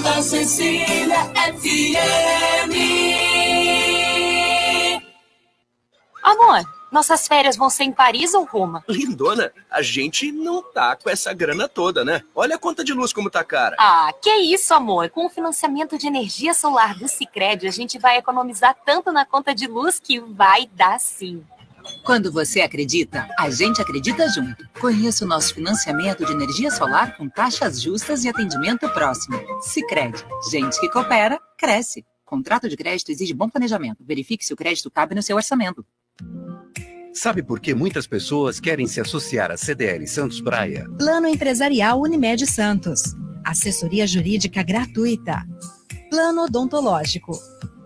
Santa Cecília FM. Amor, nossas férias vão ser em Paris ou Roma? Lindona, a gente não tá com essa grana toda, né? Olha a conta de luz como tá cara. Ah, que isso, amor. Com o financiamento de energia solar do Sicredi, a gente vai economizar tanto na conta de luz que vai dar sim. Quando você acredita, a gente acredita junto. Conheça o nosso financiamento de energia solar com taxas justas e atendimento próximo. Sicredi, gente que coopera, cresce. Contrato de crédito exige bom planejamento. Verifique se o crédito cabe no seu orçamento. Sabe por que muitas pessoas querem se associar à CDL Santos Praia? Plano Empresarial Unimed Santos. Assessoria Jurídica Gratuita. Plano Odontológico.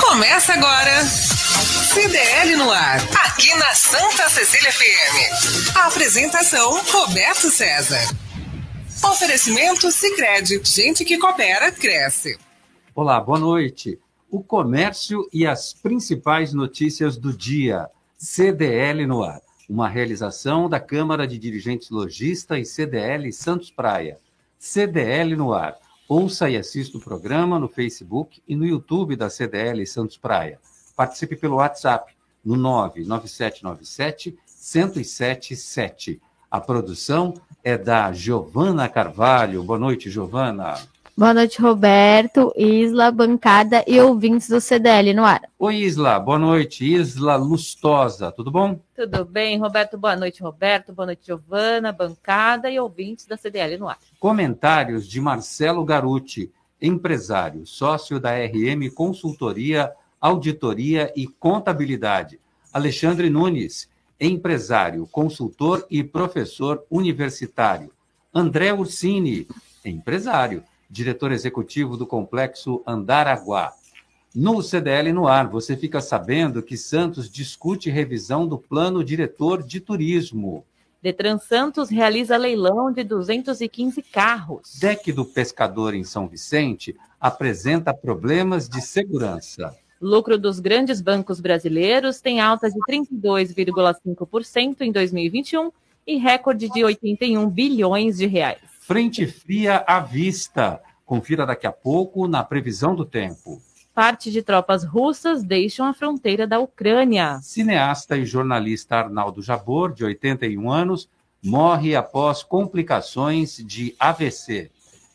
Começa agora. CDL no ar, aqui na Santa Cecília FM. A apresentação Roberto César. Oferecimento Sicredi, gente que coopera cresce. Olá, boa noite. O comércio e as principais notícias do dia. CDL no ar. Uma realização da Câmara de Dirigentes Logista e CDL Santos Praia. CDL no ar. Ouça e assista o programa no Facebook e no YouTube da CDL Santos Praia. Participe pelo WhatsApp no 99797 1077. A produção é da Giovana Carvalho. Boa noite, Giovana. Boa noite, Roberto, Isla, bancada e ouvintes do CDL no ar. Oi, Isla. Boa noite. Isla Lustosa, tudo bom? Tudo bem, Roberto. Boa noite, Roberto. Boa noite, Giovana, bancada e ouvintes da CDL no ar. Comentários de Marcelo Garuti, empresário, sócio da RM Consultoria, Auditoria e Contabilidade. Alexandre Nunes, empresário, consultor e professor universitário. André Ursini, empresário diretor executivo do Complexo Andaraguá. No CDL no ar, você fica sabendo que Santos discute revisão do plano diretor de turismo. Detran Santos realiza leilão de 215 carros. DEC do Pescador em São Vicente apresenta problemas de segurança. Lucro dos grandes bancos brasileiros tem alta de 32,5% em 2021 e recorde de 81 bilhões de reais. Frente fria à vista. Confira daqui a pouco na previsão do tempo. Parte de tropas russas deixam a fronteira da Ucrânia. Cineasta e jornalista Arnaldo Jabor, de 81 anos, morre após complicações de AVC.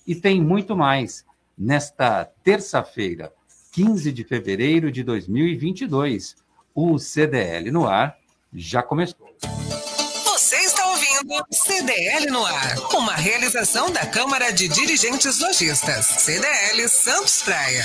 E tem muito mais. Nesta terça-feira, 15 de fevereiro de 2022, o CDL no ar já começou. CDL no ar, uma realização da Câmara de Dirigentes Lojistas, CDL Santos Praia.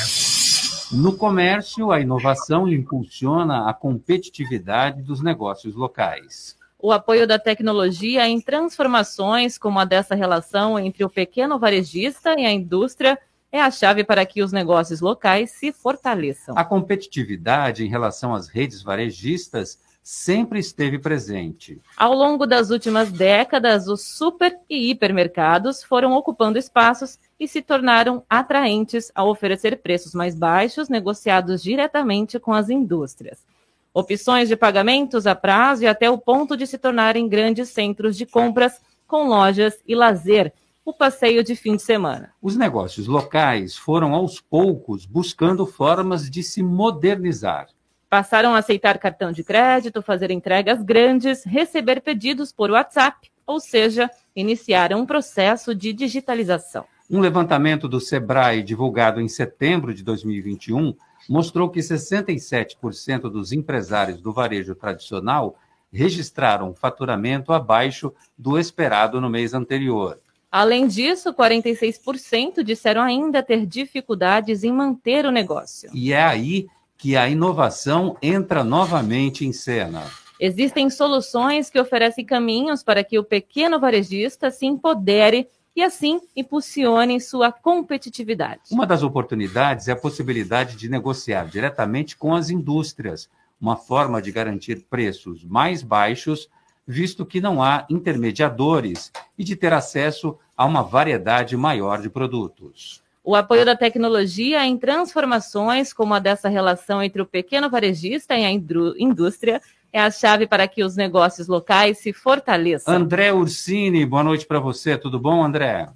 No comércio, a inovação impulsiona a competitividade dos negócios locais. O apoio da tecnologia em transformações, como a dessa relação entre o pequeno varejista e a indústria, é a chave para que os negócios locais se fortaleçam. A competitividade em relação às redes varejistas sempre esteve presente. Ao longo das últimas décadas, os super e hipermercados foram ocupando espaços e se tornaram atraentes ao oferecer preços mais baixos negociados diretamente com as indústrias. Opções de pagamentos a prazo e até o ponto de se tornarem grandes centros de compras com lojas e lazer, o passeio de fim de semana. Os negócios locais foram aos poucos buscando formas de se modernizar. Passaram a aceitar cartão de crédito, fazer entregas grandes, receber pedidos por WhatsApp, ou seja, iniciaram um processo de digitalização. Um levantamento do Sebrae, divulgado em setembro de 2021, mostrou que 67% dos empresários do varejo tradicional registraram faturamento abaixo do esperado no mês anterior. Além disso, 46% disseram ainda ter dificuldades em manter o negócio. E é aí que a inovação entra novamente em cena. Existem soluções que oferecem caminhos para que o pequeno varejista se empodere e assim impulsionem sua competitividade. Uma das oportunidades é a possibilidade de negociar diretamente com as indústrias, uma forma de garantir preços mais baixos, visto que não há intermediadores, e de ter acesso a uma variedade maior de produtos. O apoio da tecnologia em transformações, como a dessa relação entre o pequeno varejista e a indústria, é a chave para que os negócios locais se fortaleçam. André Ursini, boa noite para você. Tudo bom, André?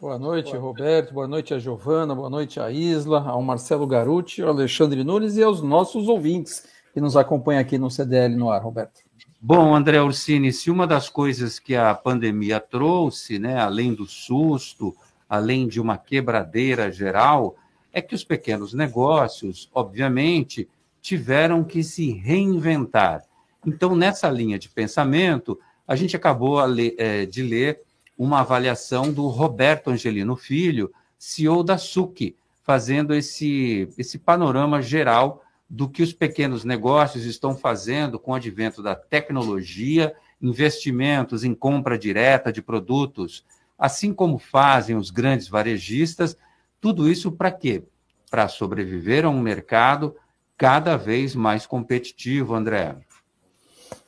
Boa noite, Roberto. Boa noite a Giovana. Boa noite a Isla, ao Marcelo Garuti, ao Alexandre Nunes e aos nossos ouvintes que nos acompanham aqui no CDL no ar, Roberto. Bom, André Ursini, se uma das coisas que a pandemia trouxe, né, além do susto, além de uma quebradeira geral, é que os pequenos negócios, obviamente, tiveram que se reinventar. Então, nessa linha de pensamento, a gente acabou é, de ler uma avaliação do Roberto Angelino Filho, CEO da SUC, fazendo esse, esse panorama geral do que os pequenos negócios estão fazendo com o advento da tecnologia, investimentos em compra direta de produtos assim como fazem os grandes varejistas, tudo isso para quê? Para sobreviver a um mercado cada vez mais competitivo, André.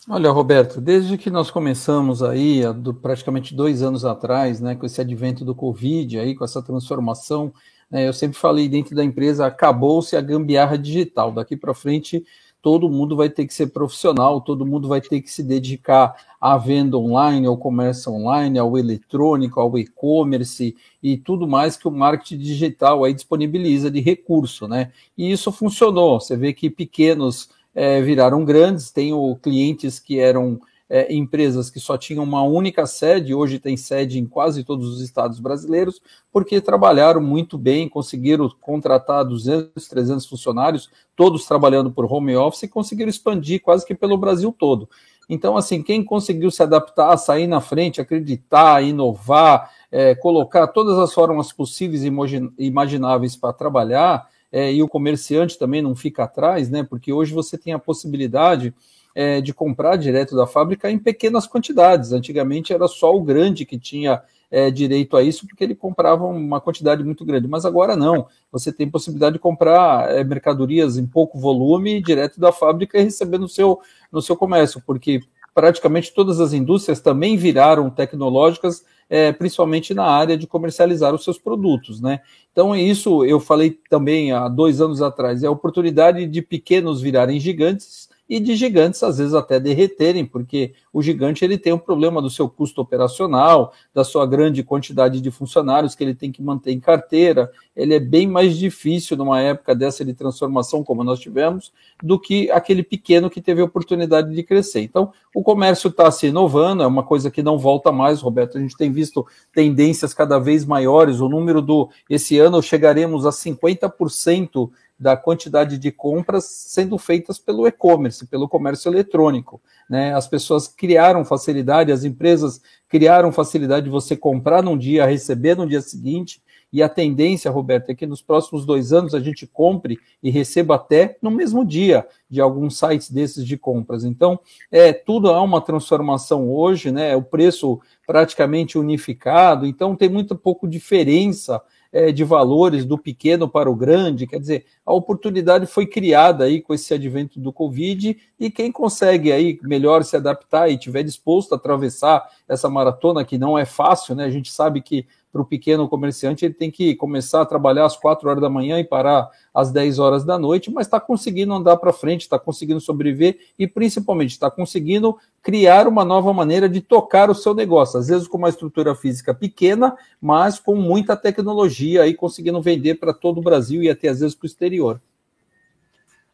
Olha, Roberto, desde que nós começamos aí, do, praticamente dois anos atrás, né, com esse advento do Covid, aí, com essa transformação, né, eu sempre falei dentro da empresa, acabou-se a gambiarra digital. Daqui para frente, todo mundo vai ter que ser profissional, todo mundo vai ter que se dedicar à venda online, ao comércio online, ao eletrônico, ao e-commerce e tudo mais que o marketing digital aí disponibiliza de recurso, né? E isso funcionou. Você vê que pequenos é, viraram grandes, tem clientes que eram é, empresas que só tinham uma única sede, hoje tem sede em quase todos os estados brasileiros, porque trabalharam muito bem, conseguiram contratar 200, 300 funcionários, todos trabalhando por home office, e conseguiram expandir quase que pelo Brasil todo. Então, assim, quem conseguiu se adaptar, sair na frente, acreditar, inovar, é, colocar todas as formas possíveis e imagináveis para trabalhar, é, e o comerciante também não fica atrás, né? Porque hoje você tem a possibilidade é, de comprar direto da fábrica em pequenas quantidades. Antigamente era só o grande que tinha é, direito a isso, porque ele comprava uma quantidade muito grande. Mas agora não. Você tem possibilidade de comprar é, mercadorias em pouco volume direto da fábrica e receber no seu, no seu comércio, porque praticamente todas as indústrias também viraram tecnológicas, é, principalmente na área de comercializar os seus produtos, né? Então, isso eu falei também há dois anos atrás, é a oportunidade de pequenos virarem gigantes e de gigantes às vezes até derreterem, porque o gigante ele tem um problema do seu custo operacional, da sua grande quantidade de funcionários que ele tem que manter em carteira. Ele é bem mais difícil numa época dessa de transformação como nós tivemos, do que aquele pequeno que teve a oportunidade de crescer. Então, o comércio está se inovando, é uma coisa que não volta mais, Roberto. A gente tem visto tendências cada vez maiores. O número do esse ano chegaremos a 50% da quantidade de compras sendo feitas pelo e-commerce, pelo comércio eletrônico. Né? As pessoas criaram facilidade, as empresas criaram facilidade de você comprar num dia, receber no dia seguinte, e a tendência, Roberto, é que nos próximos dois anos a gente compre e receba até no mesmo dia de alguns sites desses de compras. Então, é tudo há uma transformação hoje, né? O preço praticamente unificado, então tem muito pouco diferença é, de valores do pequeno para o grande, quer dizer, a oportunidade foi criada aí com esse advento do Covid e quem consegue aí melhor se adaptar e tiver disposto a atravessar essa maratona que não é fácil, né? A gente sabe que para o pequeno comerciante, ele tem que começar a trabalhar às 4 horas da manhã e parar às 10 horas da noite, mas está conseguindo andar para frente, está conseguindo sobreviver e, principalmente, está conseguindo criar uma nova maneira de tocar o seu negócio. Às vezes com uma estrutura física pequena, mas com muita tecnologia aí conseguindo vender para todo o Brasil e até às vezes para o exterior.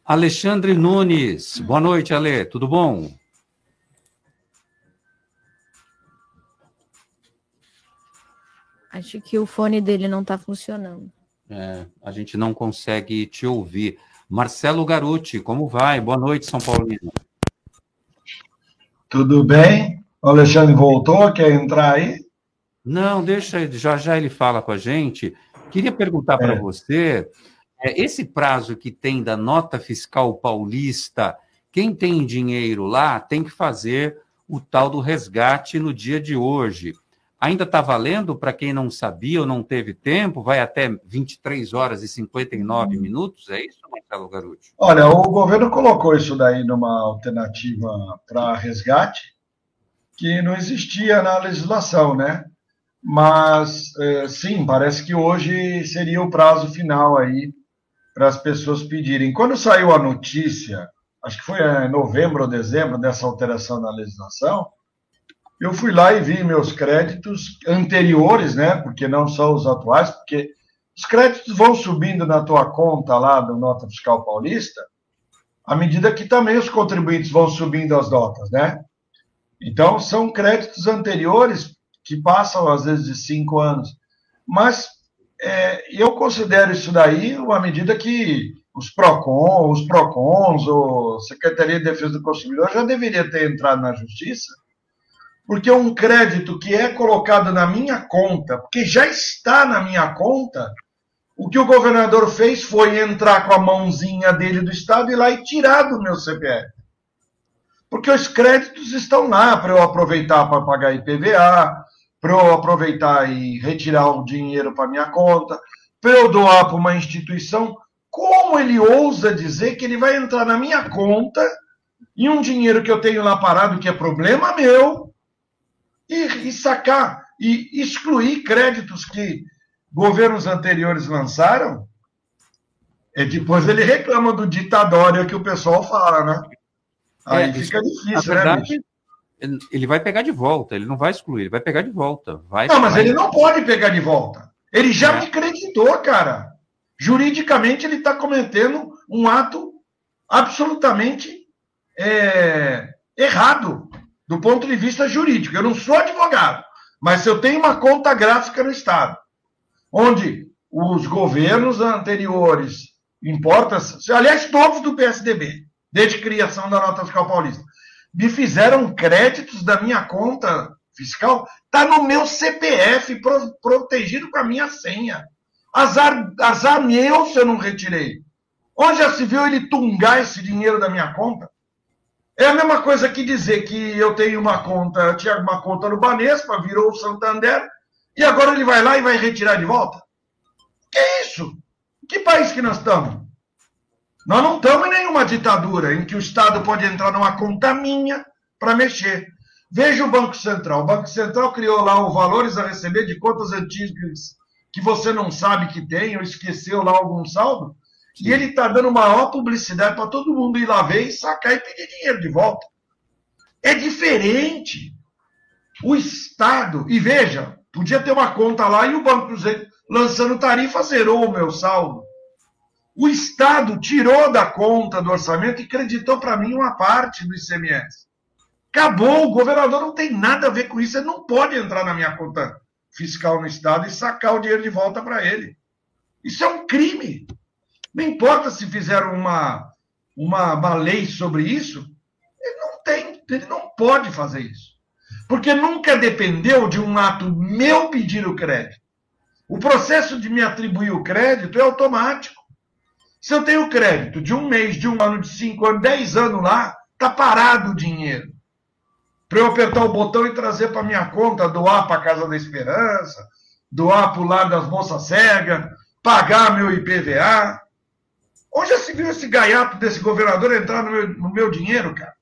Alexandre Nunes, boa noite, Ale, tudo bom? Acho que o fone dele não está funcionando. É, a gente não consegue te ouvir. Marcelo Garuti, como vai? Boa noite, São Paulino. Tudo bem? O Alexandre voltou, quer entrar aí? Não, deixa, já já ele fala com a gente. Queria perguntar é. para você, é, esse prazo que tem da nota fiscal paulista, quem tem dinheiro lá tem que fazer o tal do resgate no dia de hoje. Ainda está valendo para quem não sabia ou não teve tempo? Vai até 23 horas e 59 Hum. minutos? É isso, Marcelo Garuti? Olha, o governo colocou isso daí numa alternativa para resgate que não existia na legislação, né? Mas eh, sim, parece que hoje seria o prazo final aí para as pessoas pedirem. Quando saiu a notícia, acho que foi em novembro ou dezembro dessa alteração na legislação, eu fui lá e vi meus créditos anteriores, né? Porque não são os atuais, porque os créditos vão subindo na tua conta lá do Nota Fiscal Paulista, à medida que também os contribuintes vão subindo as notas, né? Então, são créditos anteriores que passam, às vezes, de cinco anos. Mas é, eu considero isso daí uma medida que os PROCON, os PROCONs, ou Secretaria de Defesa do Consumidor já deveria ter entrado na justiça, porque um crédito que é colocado na minha conta, porque já está na minha conta, o que o governador fez foi entrar com a mãozinha dele do Estado e lá e tirar do meu CPF. Porque os créditos estão lá para eu aproveitar para pagar IPVA, para eu aproveitar e retirar o dinheiro para minha conta, para eu doar para uma instituição. Como ele ousa dizer que ele vai entrar na minha conta e um dinheiro que eu tenho lá parado, que é problema meu, e, e sacar e excluir créditos que governos anteriores lançaram? E depois ele reclama do ditadório que o pessoal fala, né? Aí É, fica isso, difícil, né, verdade, bicho? Ele vai pegar de volta, ele não vai excluir, ele vai pegar de volta. Vai, Não, mas vai- ele não pode pegar de volta. Ele já É. me creditou, cara. Juridicamente, ele está cometendo um ato absolutamente é, errado do ponto de vista jurídico. Eu não sou advogado, mas eu tenho uma conta gráfica no Estado, onde os governos anteriores, importa, aliás, todos do PSDB, desde a criação da nota fiscal paulista, me fizeram créditos da minha conta fiscal, está no meu CPF, pro- protegido com a minha senha. Azar, azar meu se eu não retirei. Onde já se viu ele tungar esse dinheiro da minha conta? É a mesma coisa que dizer que eu tenho uma conta, eu tinha uma conta no Banespa, virou o Santander, e agora ele vai lá e vai retirar de volta? Que isso? Que país que nós estamos? Nós não estamos em nenhuma ditadura em que o Estado pode entrar numa conta minha para mexer. Veja o Banco Central. O Banco Central criou lá o valores a receber de contas antigas que você não sabe que tem ou esqueceu lá algum saldo. E ele está dando maior publicidade para todo mundo ir lá ver e sacar e pedir dinheiro de volta. É diferente. O Estado, e veja, podia ter uma conta lá e o Banco Zé- lançando tarifa zerou o meu saldo. O Estado tirou da conta do orçamento e creditou para mim uma parte do ICMS. Acabou, o governador não tem nada a ver com isso, ele não pode entrar na minha conta fiscal no Estado e sacar o dinheiro de volta para ele. Isso é um crime. Não importa se fizeram uma, uma, uma lei sobre isso, ele não tem, ele não pode fazer isso. Porque nunca dependeu de um ato meu pedir o crédito. O processo de me atribuir o crédito é automático. Se eu tenho crédito de um mês, de um ano, de cinco anos, dez anos lá, está parado o dinheiro. Para eu apertar o botão e trazer para minha conta, doar para a Casa da Esperança, doar para o lado das moças cegas, pagar meu IPVA. Onde já se viu esse gaiato desse governador entrar no meu, no meu dinheiro, cara?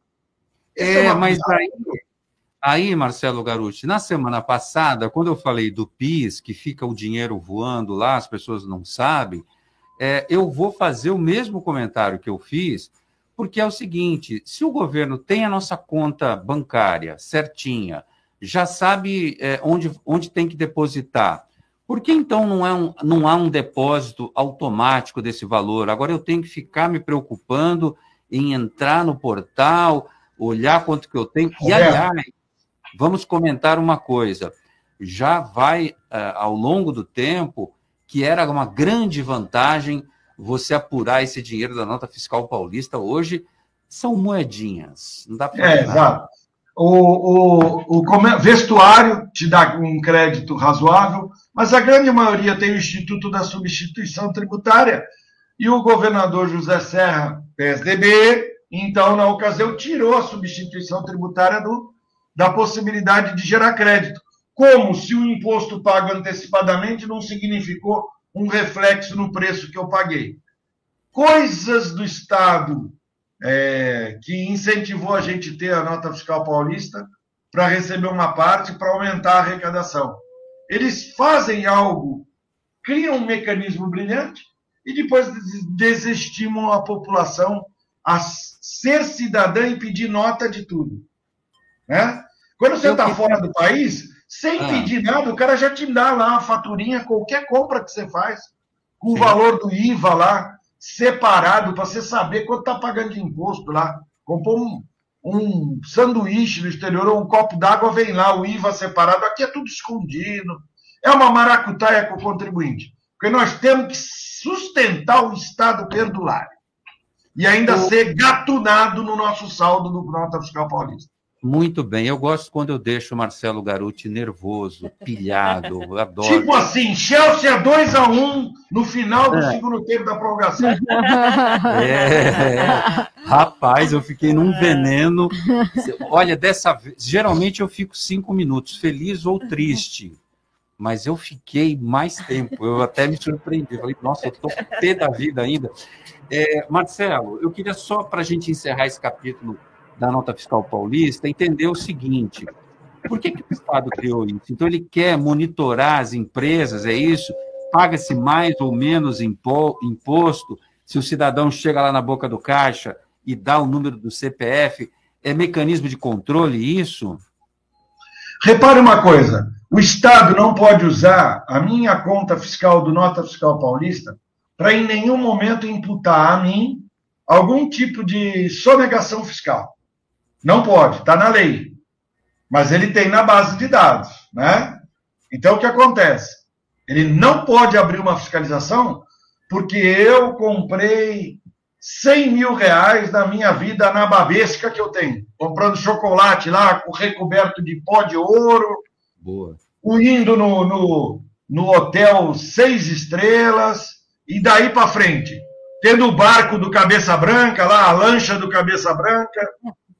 É, uma mas aí, aí, Marcelo Garuti, na semana passada, quando eu falei do PIS, que fica o dinheiro voando lá, as pessoas não sabem, é, eu vou fazer o mesmo comentário que eu fiz, porque é o seguinte: se o governo tem a nossa conta bancária certinha, já sabe é, onde, onde tem que depositar, por que então não, é um, não há um depósito automático desse valor? Agora eu tenho que ficar me preocupando em entrar no portal, olhar quanto que eu tenho. E, aliás, vamos comentar uma coisa. Já vai, eh, ao longo do tempo, que era uma grande vantagem você apurar esse dinheiro da nota fiscal paulista. Hoje são moedinhas. Não dá para É, exato. O, o, o vestuário te dá um crédito razoável, mas a grande maioria tem o Instituto da Substituição Tributária e o governador José Serra, PSDB, então, na ocasião, tirou a substituição tributária do, da possibilidade de gerar crédito. como se o imposto pago antecipadamente não significou um reflexo no preço que eu paguei. Coisas do Estado é, que incentivou a gente ter a nota fiscal paulista para receber uma parte para aumentar a arrecadação. Eles fazem algo, criam um mecanismo brilhante e depois desestimam a população a ser cidadã e pedir nota de tudo. Né? Quando você está fora do país, sem ah. pedir nada, o cara já te dá lá uma faturinha, qualquer compra que você faz, com o valor do IVA lá, separado, para você saber quanto está pagando de imposto lá. Comprou um, um sanduíche no exterior ou um copo d'água, vem lá o IVA separado. Aqui é tudo escondido. É uma maracutaia com o contribuinte. Porque nós temos que sustentar o Estado perdulário. E ainda o... ser gatunado no nosso saldo do Nota Fiscal Paulista. Muito bem, eu gosto quando eu deixo o Marcelo Garuti nervoso, pilhado, eu adoro. Tipo assim, Chelsea é 2x1 um no final do é. segundo tempo da prorrogação. É, é, rapaz, eu fiquei num veneno. Olha, dessa vez, geralmente eu fico cinco minutos, feliz ou triste. Mas eu fiquei mais tempo, eu até me surpreendi. Falei, nossa, eu estou pé da vida ainda. É, Marcelo, eu queria só para a gente encerrar esse capítulo da nota fiscal paulista entender o seguinte: por que, que o Estado criou isso? Então, ele quer monitorar as empresas, é isso? Paga-se mais ou menos imposto se o cidadão chega lá na boca do caixa e dá o número do CPF? É mecanismo de controle isso? Repare uma coisa: o Estado não pode usar a minha conta fiscal do Nota Fiscal Paulista para em nenhum momento imputar a mim algum tipo de sonegação fiscal. Não pode, está na lei. Mas ele tem na base de dados, né? Então o que acontece? Ele não pode abrir uma fiscalização porque eu comprei 100 mil reais na minha vida na babesca que eu tenho. Comprando chocolate lá, com recoberto de pó de ouro. Boa. Indo no, no, no hotel seis estrelas. E daí para frente. Tendo o barco do Cabeça Branca lá, a lancha do Cabeça Branca.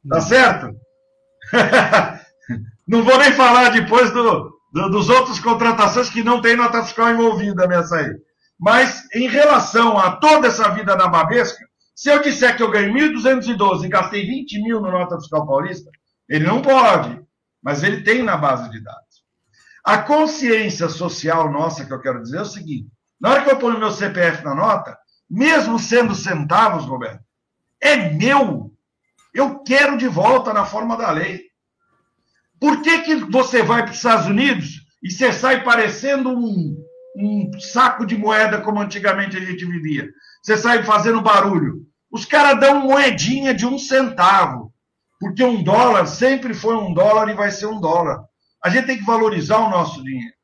Tá certo? não vou nem falar depois do, do, dos outros contratações que não tem nota fiscal envolvida nessa aí. Mas em relação a toda essa vida na Babesca, se eu disser que eu ganhei 1.212 e gastei 20 mil no nota fiscal paulista, ele não pode, mas ele tem na base de dados. A consciência social nossa, que eu quero dizer, é o seguinte: na hora que eu ponho meu CPF na nota, mesmo sendo centavos, Roberto, é meu. Eu quero de volta na forma da lei. Por que, que você vai para os Estados Unidos e você sai parecendo um, um saco de moeda como antigamente a gente vivia? Você sai fazendo barulho. Os caras dão moedinha de um centavo. Porque um dólar sempre foi um dólar e vai ser um dólar. A gente tem que valorizar o nosso dinheiro.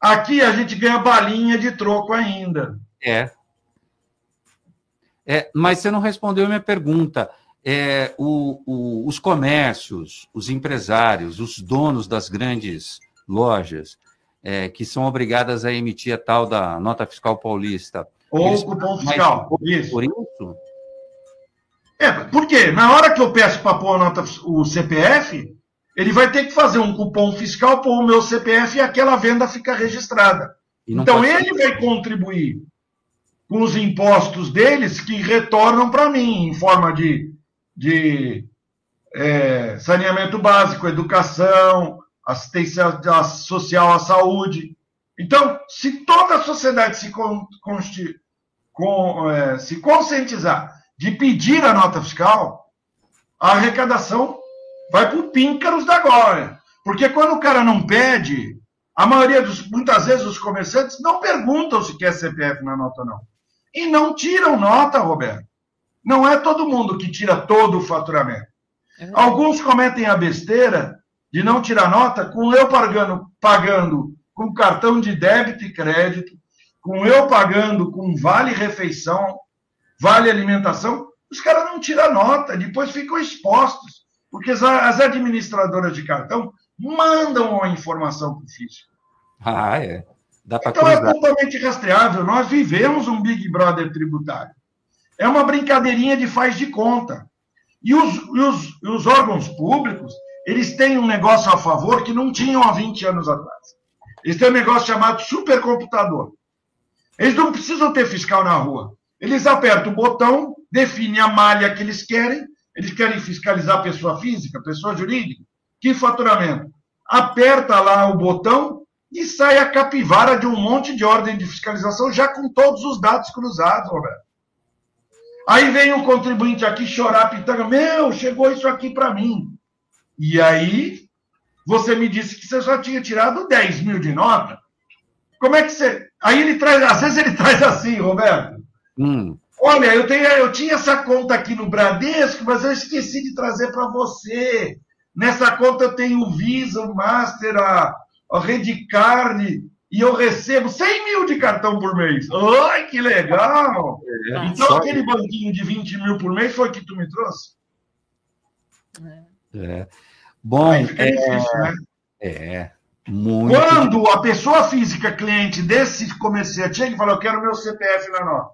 Aqui a gente ganha balinha de troco ainda. É. é mas você não respondeu a minha pergunta é, o, o, os comércios, os empresários, os donos das grandes lojas, é, que são obrigadas a emitir a tal da nota fiscal paulista. Ou eles cupom fiscal. Isso. Por isso? É, porque na hora que eu peço para pôr a nota, o CPF, ele vai ter que fazer um cupom fiscal, pôr o meu CPF e aquela venda fica registrada. Então ele vai contribuir com os impostos deles que retornam para mim em forma de de é, saneamento básico, educação, assistência social à saúde. Então, se toda a sociedade se, con, com, é, se conscientizar de pedir a nota fiscal, a arrecadação vai para o píncaros da glória. Porque quando o cara não pede, a maioria dos, muitas vezes os comerciantes não perguntam se quer CPF na nota ou não. E não tiram nota, Roberto. Não é todo mundo que tira todo o faturamento. É Alguns cometem a besteira de não tirar nota com eu pagando, pagando com cartão de débito e crédito, com eu pagando com vale refeição, vale alimentação. Os caras não tiram nota, depois ficam expostos, porque as administradoras de cartão mandam a informação para o fisco. Ah, é. então é cruzar. é totalmente rastreável. Nós vivemos um Big Brother tributário. É uma brincadeirinha de faz de conta. E os, e os, e os órgãos públicos, eles têm um negócio a favor que não tinham há 20 anos atrás. Eles têm um negócio chamado supercomputador. Eles não precisam ter fiscal na rua. Eles apertam o botão, definem a malha que eles querem. Eles querem fiscalizar pessoa física, pessoa jurídica. Que faturamento? Aperta lá o botão e sai a capivara de um monte de ordem de fiscalização já com todos os dados cruzados, Roberto. Aí vem o contribuinte aqui chorar, pitanga, meu, chegou isso aqui para mim. E aí, você me disse que você só tinha tirado 10 mil de nota. Como é que você. Aí ele traz, às vezes ele traz assim, Roberto. Hum. Olha, eu, tenho, eu tinha essa conta aqui no Bradesco, mas eu esqueci de trazer para você. Nessa conta eu tenho o Visa, o Master, a, a Redcard, e eu recebo 100 mil de cartão por mês. Ai, que legal! É, então só- aquele banquinho de 20 mil por mês foi que tu me trouxe? É. Bom, Aí fica é, difícil, né? é muito. Quando a pessoa física cliente desse comerciante chega e fala, eu quero meu CPF na nota.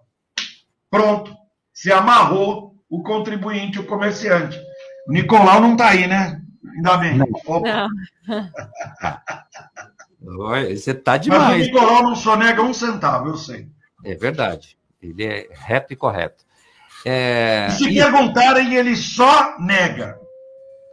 Pronto. Se amarrou o contribuinte, o comerciante. O Nicolau não está aí, né? Ainda bem. Opa. Olha, Você tá Mas o demais. Nicolau não sonega um centavo, eu sei. É verdade. Ele é reto e correto. É, Se e perguntarem, ele só nega.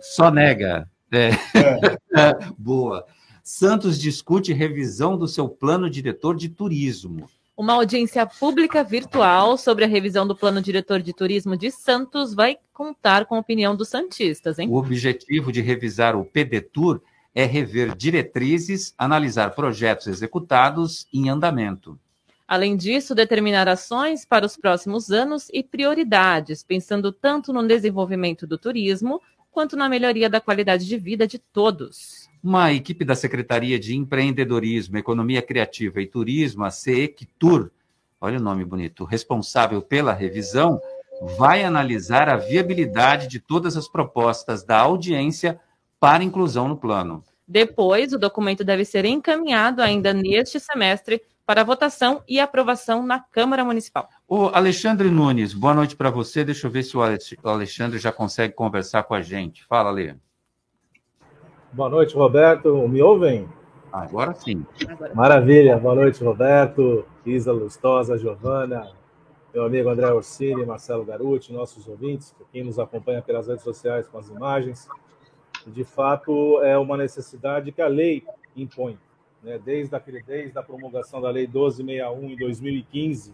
só nega. É. Boa. Santos discute revisão do seu plano diretor de turismo. Uma audiência pública virtual sobre a revisão do Plano Diretor de Turismo de Santos vai contar com a opinião dos Santistas, hein? O objetivo de revisar o PDTUR é rever diretrizes, analisar projetos executados em andamento. Além disso, determinar ações para os próximos anos e prioridades, pensando tanto no desenvolvimento do turismo quanto na melhoria da qualidade de vida de todos. Uma equipe da Secretaria de Empreendedorismo, Economia Criativa e Turismo, a CEECTUR, olha o nome bonito, responsável pela revisão, vai analisar a viabilidade de todas as propostas da audiência para inclusão no plano. Depois, o documento deve ser encaminhado ainda neste semestre para votação e aprovação na Câmara Municipal. O Alexandre Nunes, boa noite para você. Deixa eu ver se o Alex- o Alexandre já consegue conversar com a gente. Fala, Lê. Boa noite, Roberto. Me ouvem? Agora sim. Maravilha. Boa noite, Roberto, Isa Lustosa, Giovana, meu amigo André Orsini, Marcelo Garuti, nossos ouvintes, quem nos acompanha pelas redes sociais com as imagens. De fato, é uma necessidade que a lei impõe. Né? Desde, aquele, desde a promulgação da Lei 1261 em 2015,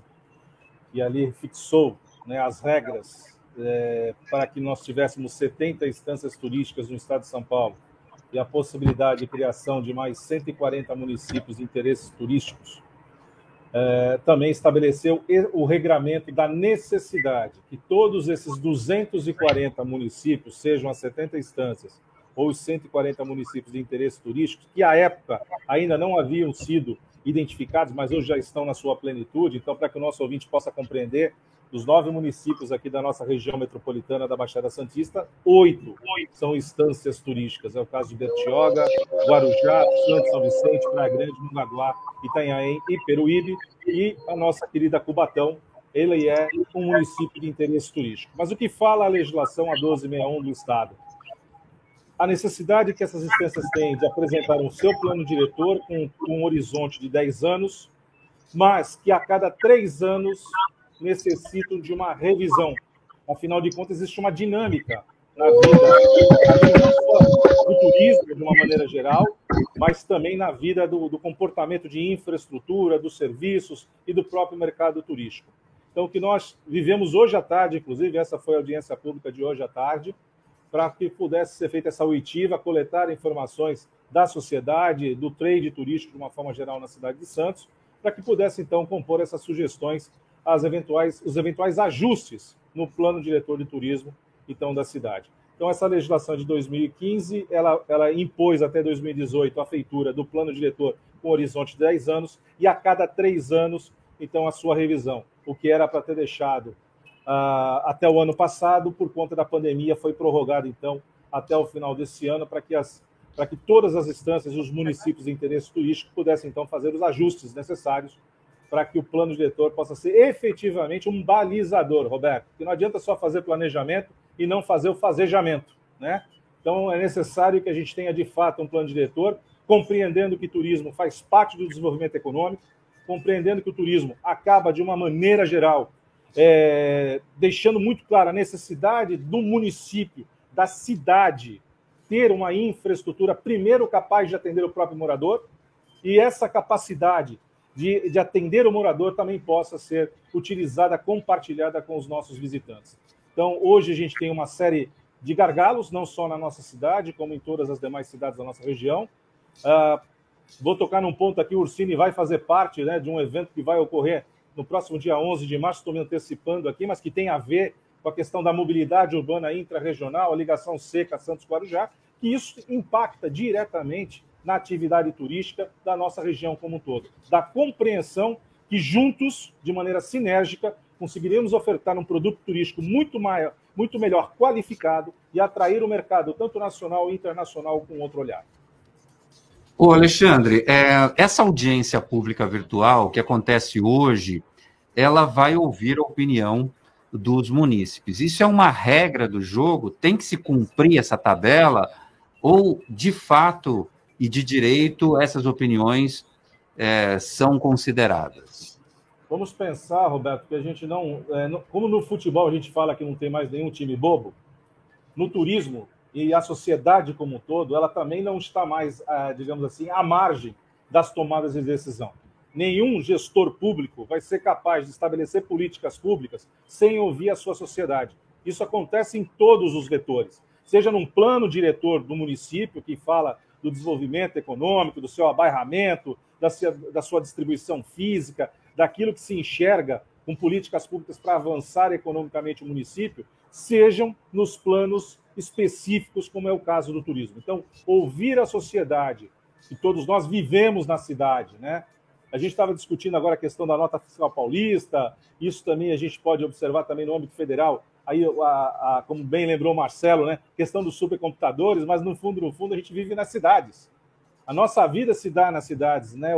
que ali fixou né, as regras é, para que nós tivéssemos 70 instâncias turísticas no estado de São Paulo e a possibilidade de criação de mais 140 municípios de interesses turísticos, é, também estabeleceu o regramento da necessidade que todos esses 240 municípios, sejam as 70 instâncias ou os 140 municípios de interesse turístico, que à época ainda não haviam sido identificados, mas hoje já estão na sua plenitude. Então, para que o nosso ouvinte possa compreender, dos nove municípios aqui da nossa região metropolitana da Baixada Santista, oito são instâncias turísticas. É o caso de Bertioga, Guarujá, Santo São Vicente, Praia Grande, Mongaguá, Itanhaém e Peruíbe, e a nossa querida Cubatão, ele é um município de interesse turístico. Mas o que fala a legislação a 1261 do Estado? A necessidade que essas instâncias têm de apresentar um seu plano diretor com, um horizonte de 10 anos, mas que a cada três anos necessitam de uma revisão. Afinal de contas, existe uma dinâmica na vida do turismo, de uma maneira geral, mas também na vida do, do comportamento de infraestrutura, dos serviços e do próprio mercado turístico. Então, o que nós vivemos hoje à tarde, inclusive, essa foi a audiência pública de hoje à tarde, para que pudesse ser feita essa oitiva, coletar informações da sociedade, do trade turístico de uma forma geral na cidade de Santos, para que pudesse então compor essas sugestões às eventuais, os eventuais ajustes no plano diretor de turismo então da cidade. Então essa legislação de 2015, ela, ela impôs até 2018 a feitura do plano diretor com horizonte de 10 anos e a cada três anos então a sua revisão, o que era para ter deixado Uh, até o ano passado, por conta da pandemia, foi prorrogado, então, até o final desse ano, para que, as, para que todas as instâncias e os municípios de interesse turístico pudessem, então, fazer os ajustes necessários para que o plano diretor possa ser efetivamente um balizador, Roberto. Porque não adianta só fazer planejamento e não fazer o fazejamento, né? Então, é necessário que a gente tenha, de fato, um plano diretor, compreendendo que turismo faz parte do desenvolvimento econômico, compreendendo que o turismo acaba, de uma maneira geral, é, deixando muito clara a necessidade do município, da cidade, ter uma infraestrutura, primeiro, capaz de atender o próprio morador, e essa capacidade de, de atender o morador também possa ser utilizada, compartilhada com os nossos visitantes. Então, hoje a gente tem uma série de gargalos, não só na nossa cidade, como em todas as demais cidades da nossa região. Uh, vou tocar num ponto aqui, o Ursini vai fazer parte né, de um evento que vai ocorrer no próximo dia 11 de março, estou me antecipando aqui, mas que tem a ver com a questão da mobilidade urbana intra-regional, a ligação seca Santos-Guarujá, que isso impacta diretamente na atividade turística da nossa região como um todo. Da compreensão que juntos, de maneira sinérgica, conseguiremos ofertar um produto turístico muito maior, muito melhor qualificado e atrair o mercado tanto nacional e internacional com outro olhar. Ô Alexandre, é, essa audiência pública virtual que acontece hoje, ela vai ouvir a opinião dos munícipes. Isso é uma regra do jogo? Tem que se cumprir essa tabela? Ou, de fato e de direito, essas opiniões é, são consideradas? Vamos pensar, Roberto, que a gente não, é, Como no futebol a gente fala que não tem mais nenhum time bobo, no turismo e a sociedade como um todo, ela também não está mais, ah, digamos assim, à margem das tomadas de decisão. Nenhum gestor público vai ser capaz de estabelecer políticas públicas sem ouvir a sua sociedade. Isso acontece em todos os vetores, seja num plano diretor do município, que fala do desenvolvimento econômico, do seu abairramento, da sua, da sua distribuição física, daquilo que se enxerga com políticas públicas para avançar economicamente o município, sejam nos planos específicos, como é o caso do turismo. Então, ouvir a sociedade, que todos nós vivemos na cidade, né? A gente estava discutindo agora a questão da nota fiscal paulista, isso também a gente pode observar também no âmbito federal, aí, a, a, como bem lembrou o Marcelo, né? questão dos supercomputadores, mas no fundo, no fundo, a gente vive nas cidades. A nossa vida se dá nas cidades, né?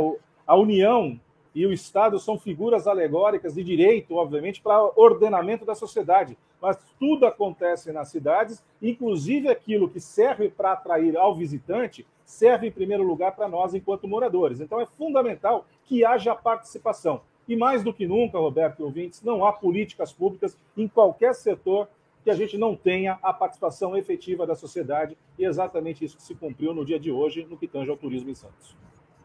A União e o Estado são figuras alegóricas de direito, obviamente, para ordenamento da sociedade. Mas tudo acontece nas cidades, inclusive aquilo que serve para atrair ao visitante, serve em primeiro lugar para nós enquanto moradores. Então é fundamental que haja participação. E mais do que nunca, Roberto e ouvintes, não há políticas públicas em qualquer setor que a gente não tenha a participação efetiva da sociedade, e é exatamente isso que se cumpriu no dia de hoje no que tange ao turismo em Santos.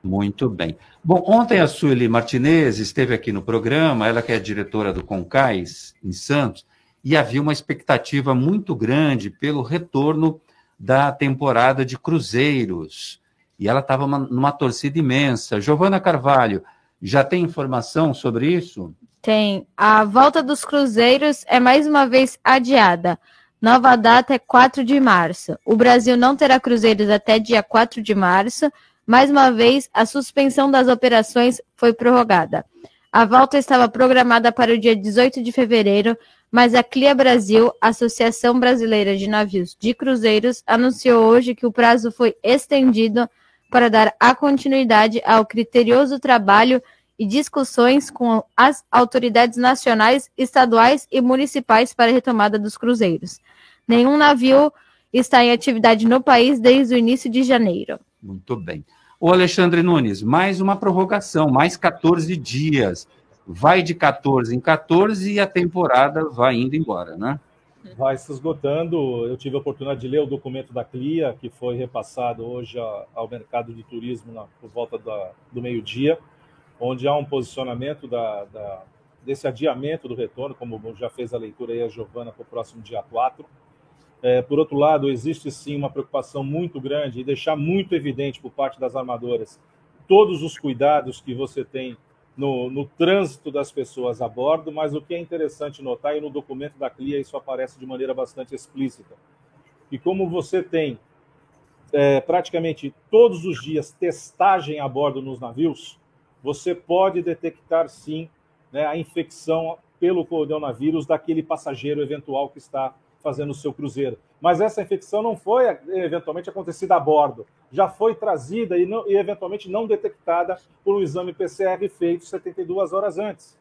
Muito bem. Bom, ontem a Sueli Martinez esteve aqui no programa, ela que é diretora do Concais, em Santos, e havia uma expectativa muito grande pelo retorno da temporada de cruzeiros. E ela estava numa torcida imensa. Giovana Carvalho, já tem informação sobre isso? Tem. A volta dos cruzeiros é mais uma vez adiada. Nova data é 4 de março. O Brasil não terá cruzeiros até dia 4 de março, mais uma vez, a suspensão das operações foi prorrogada. A volta estava programada para o dia 18 de fevereiro, mas a CLIA Brasil, Associação Brasileira de Navios de Cruzeiros, anunciou hoje que o prazo foi estendido para dar a continuidade ao criterioso trabalho e discussões com as autoridades nacionais, estaduais e municipais para a retomada dos cruzeiros. Nenhum navio está em atividade no país desde o início de janeiro. Muito bem. O Alexandre Nunes, mais uma prorrogação, mais 14 dias. Vai de 14 em 14 e a temporada vai indo embora, né? Vai se esgotando. Eu tive a oportunidade de ler o documento da CLIA, que foi repassado hoje ao mercado de turismo por volta do meio-dia, onde há um posicionamento da, da, desse adiamento do retorno, como já fez a leitura aí a Giovana para o próximo dia 4 é, por outro lado, existe sim uma preocupação muito grande e deixar muito evidente por parte das armadoras todos os cuidados que você tem no, no, trânsito das pessoas a bordo, mas o que é interessante notar, e no documento da CLIA isso aparece de maneira bastante explícita, que como você tem é, praticamente todos os dias testagem a bordo nos navios, você pode detectar sim né, a infecção pelo coronavírus daquele passageiro eventual que está fazendo o seu cruzeiro. Mas essa infecção não foi eventualmente acontecida a bordo, já foi trazida e, não, e eventualmente não detectada por um exame PCR feito 72 horas antes,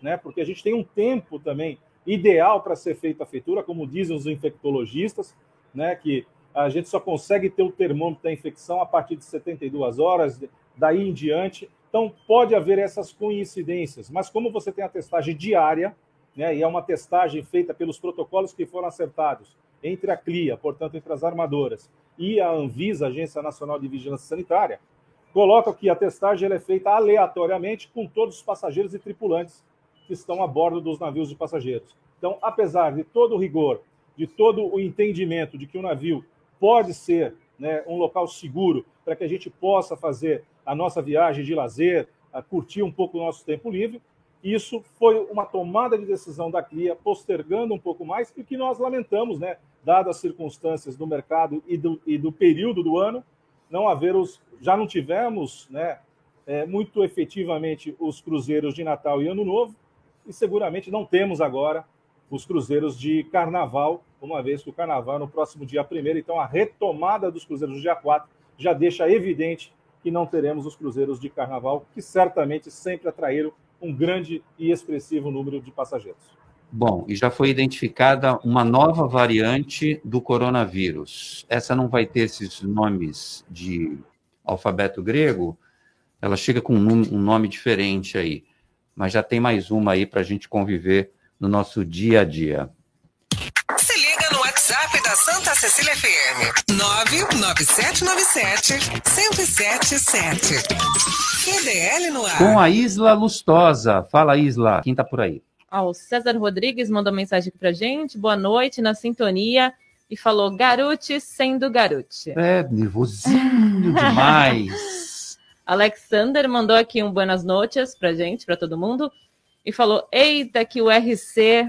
né? Porque a gente tem um tempo também ideal para ser feita a feitura, como dizem os infectologistas, né? Que a gente só consegue ter o termômetro da infecção a partir de 72 horas, daí em diante. Então, pode haver essas coincidências, mas como você tem a testagem diária, né, e é uma testagem feita pelos protocolos que foram acertados entre a CLIA, portanto, entre as armadoras, e a Anvisa, Agência Nacional de Vigilância Sanitária, coloca que a testagem é feita aleatoriamente com todos os passageiros e tripulantes que estão a bordo dos navios de passageiros. Então, apesar de todo o rigor, de todo o entendimento de que o navio pode ser né, um local seguro para que a gente possa fazer a nossa viagem de lazer, curtir um pouco o nosso tempo livre, isso foi uma tomada de decisão da CLIA, postergando um pouco mais, e que nós lamentamos, né, dadas as circunstâncias do mercado e do, e do período do ano, não haver os. Já não tivemos né, é, muito efetivamente os cruzeiros de Natal e Ano Novo, e seguramente não temos agora os cruzeiros de Carnaval, uma vez que o Carnaval é no próximo dia 1 então a retomada dos cruzeiros do dia 4 já deixa evidente que não teremos os cruzeiros de Carnaval, que certamente sempre atraíram um grande e expressivo número de passageiros. Bom, e já foi identificada uma nova variante do coronavírus. Essa não vai ter esses nomes de alfabeto grego, ela chega com um nome diferente aí. Mas já tem mais uma aí para a gente conviver no nosso dia a dia. Se liga no WhatsApp da Santa Cecília FM. 99797 1077. QDL no ar. Com a Isla Lustosa. Fala, Isla. Quem tá por aí? Ah, o César Rodrigues mandou mensagem aqui pra gente. Boa noite, na sintonia. E falou, garute sendo garute. É, nervosinho demais. Alexander mandou aqui um buenas noches pra gente, pra todo mundo. E falou, eita que o RC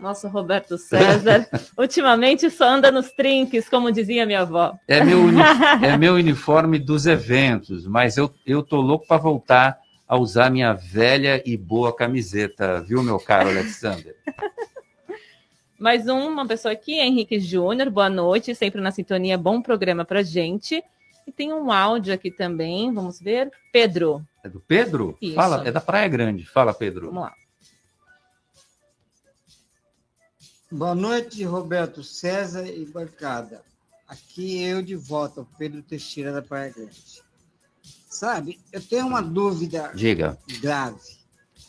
nossa, Roberto César, ultimamente só anda nos trinques, como dizia minha avó. É meu, é meu uniforme dos eventos, mas eu, eu tô louco para voltar a usar minha velha e boa camiseta, viu, meu caro Alexander? Mais uma pessoa aqui, Henrique Júnior, boa noite, sempre na sintonia, bom programa pra gente. E tem um áudio aqui também, vamos ver. Pedro. É do Pedro? Isso. Fala, é da Praia Grande. Fala, Pedro. Vamos lá. Boa noite, Roberto César e bancada. Aqui eu de volta, Pedro Teixeira da Praia Grande. Sabe, eu tenho uma dúvida Diga. grave.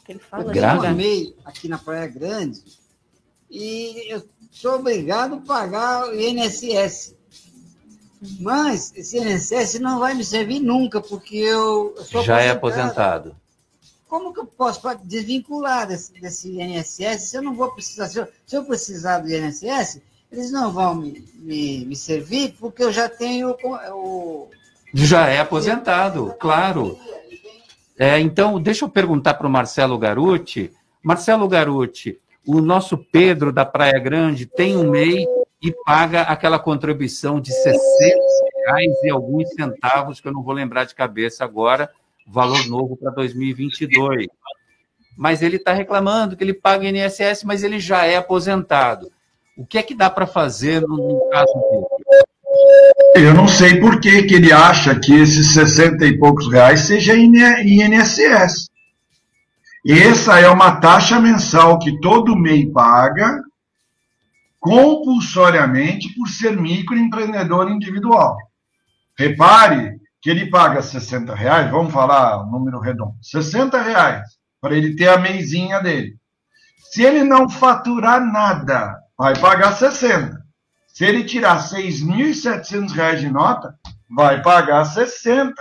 Ele fala eu formei aqui na Praia Grande e eu sou obrigado a pagar o INSS. Mas esse INSS não vai me servir nunca, porque eu, eu sou Já é aposentado. Como que eu posso desvincular desse, desse INSS se eu não vou precisar? Se eu, se eu precisar do INSS, eles não vão me, me, me servir porque eu já tenho o Já é aposentado, claro. É, então, deixa eu perguntar para o Marcelo Garuti. Marcelo Garuti, o nosso Pedro da Praia Grande tem um MEI e paga aquela contribuição de 60 reais e alguns centavos, que eu não vou lembrar de cabeça agora, valor novo para 2022. Mas ele está reclamando que ele paga INSS, mas ele já é aposentado. O que é que dá para fazer no, caso dele? Eu não sei por que, que ele acha que esses 60 e poucos reais seja INSS. Essa é uma taxa mensal que todo MEI paga compulsoriamente por ser microempreendedor individual. Repare que ele paga 60 reais, vamos falar número redondo, 60 reais para ele ter a meizinha dele. Se ele não faturar nada, vai pagar 60. Se ele tirar 6.700 reais de nota, vai pagar 60.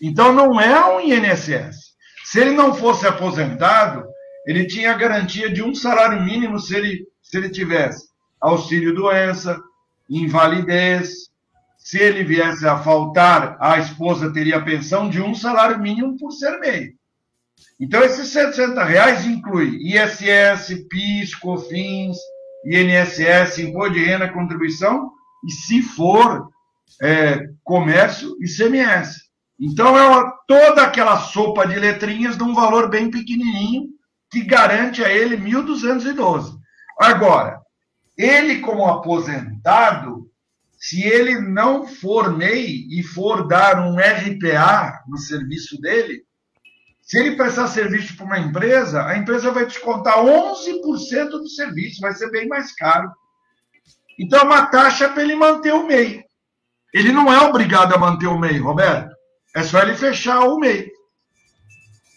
Então não é um INSS. Se ele não fosse aposentado, ele tinha garantia de um salário mínimo se ele, se ele tivesse auxílio doença, invalidez, se ele viesse a faltar, a esposa teria pensão de um salário mínimo por ser meio. Então, esses 160 reais inclui ISS, PIS, COFINS, INSS, Imposto de Renda, Contribuição, e se for é, comércio, ICMS. Então, é uma, toda aquela sopa de letrinhas de um valor bem pequenininho que garante a ele 1.212. Agora, ele como aposentado, se ele não for MEI e for dar um RPA no serviço dele, se ele prestar serviço para uma empresa, a empresa vai descontar 11% do serviço, vai ser bem mais caro. Então é uma taxa para ele manter o MEI. Ele não é obrigado a manter o MEI, Roberto. É só ele fechar o MEI.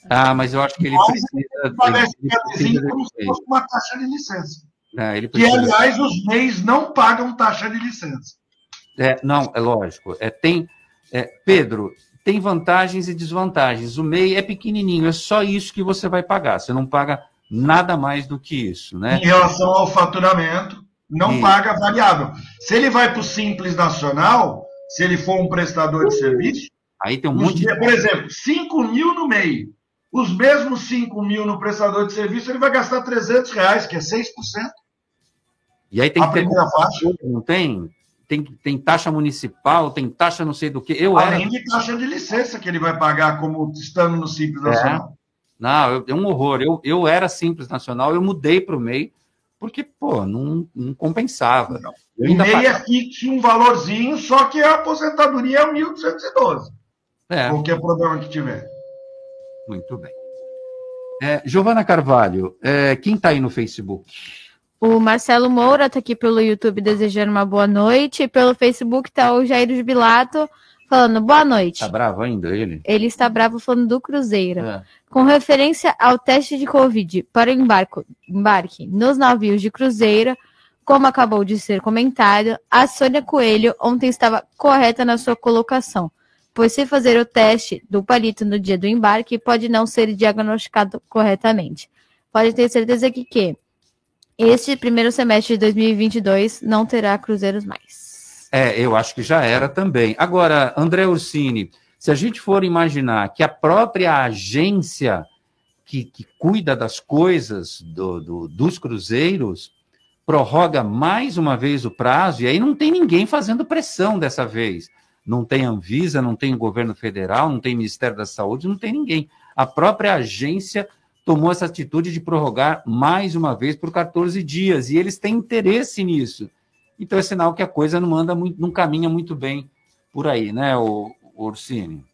Ah, mas eu acho que ele Mas precisa. Parece que é precisa como se fosse uma taxa de licença. É, ele Que, precisa- aliás, os MEIs não pagam taxa de licença. É, não, é lógico. É, tem, é, Pedro, tem vantagens e desvantagens. O MEI é pequenininho, é só isso que você vai pagar. Você não paga nada mais do que isso, né? Em relação ao faturamento, não Isso. paga variável. Se ele vai para o Simples Nacional, se ele for um prestador de serviço, Aí tem um monte de. por exemplo, 5 mil no MEI. Os mesmos 5 mil no prestador de serviço, ele vai gastar 300 reais, que é 6%. E aí tem A que ter. primeira faixa. Não tem? Tem, tem taxa municipal, tem taxa não sei do que. Eu era. Além de taxa de licença que ele vai pagar como estando no Simples É. Nacional. Não, eu- é um horror. Eu, eu era Simples Nacional, eu mudei para o MEI, porque, pô, não, não compensava. Eu O MEI é pagava- fixo um valorzinho, só que a aposentadoria é 1.212. É. Qualquer problema que tiver. Muito bem. É, Giovana Carvalho, é, quem está aí no Facebook? O Marcelo Moura tá aqui pelo YouTube desejando uma boa noite. E pelo Facebook tá o Jair Jubilato falando boa noite. Tá bravo ainda ele? Ele está bravo falando do Cruzeiro. É. Com referência ao teste de Covid para o embarco, embarque nos navios de cruzeiro, como acabou de ser comentado, a Sônia Coelho ontem estava correta na sua colocação, pois se fazer o teste do palito no dia do embarque pode não ser diagnosticado corretamente. Pode ter certeza que, que este primeiro semestre de 2022 não terá cruzeiros mais. É, eu acho que já era também. Agora, André Ursini, se a gente for imaginar que a própria agência que, que cuida das coisas do- do- dos cruzeiros prorroga mais uma vez o prazo, e aí não tem ninguém fazendo pressão dessa vez. Não tem Anvisa, não tem governo federal, não tem Ministério da Saúde, não tem ninguém. A própria agência tomou essa atitude de prorrogar mais uma vez por 14 dias, e eles têm interesse nisso. Então é sinal que a coisa não anda muito, não caminha muito bem por aí, né, o, Orsini?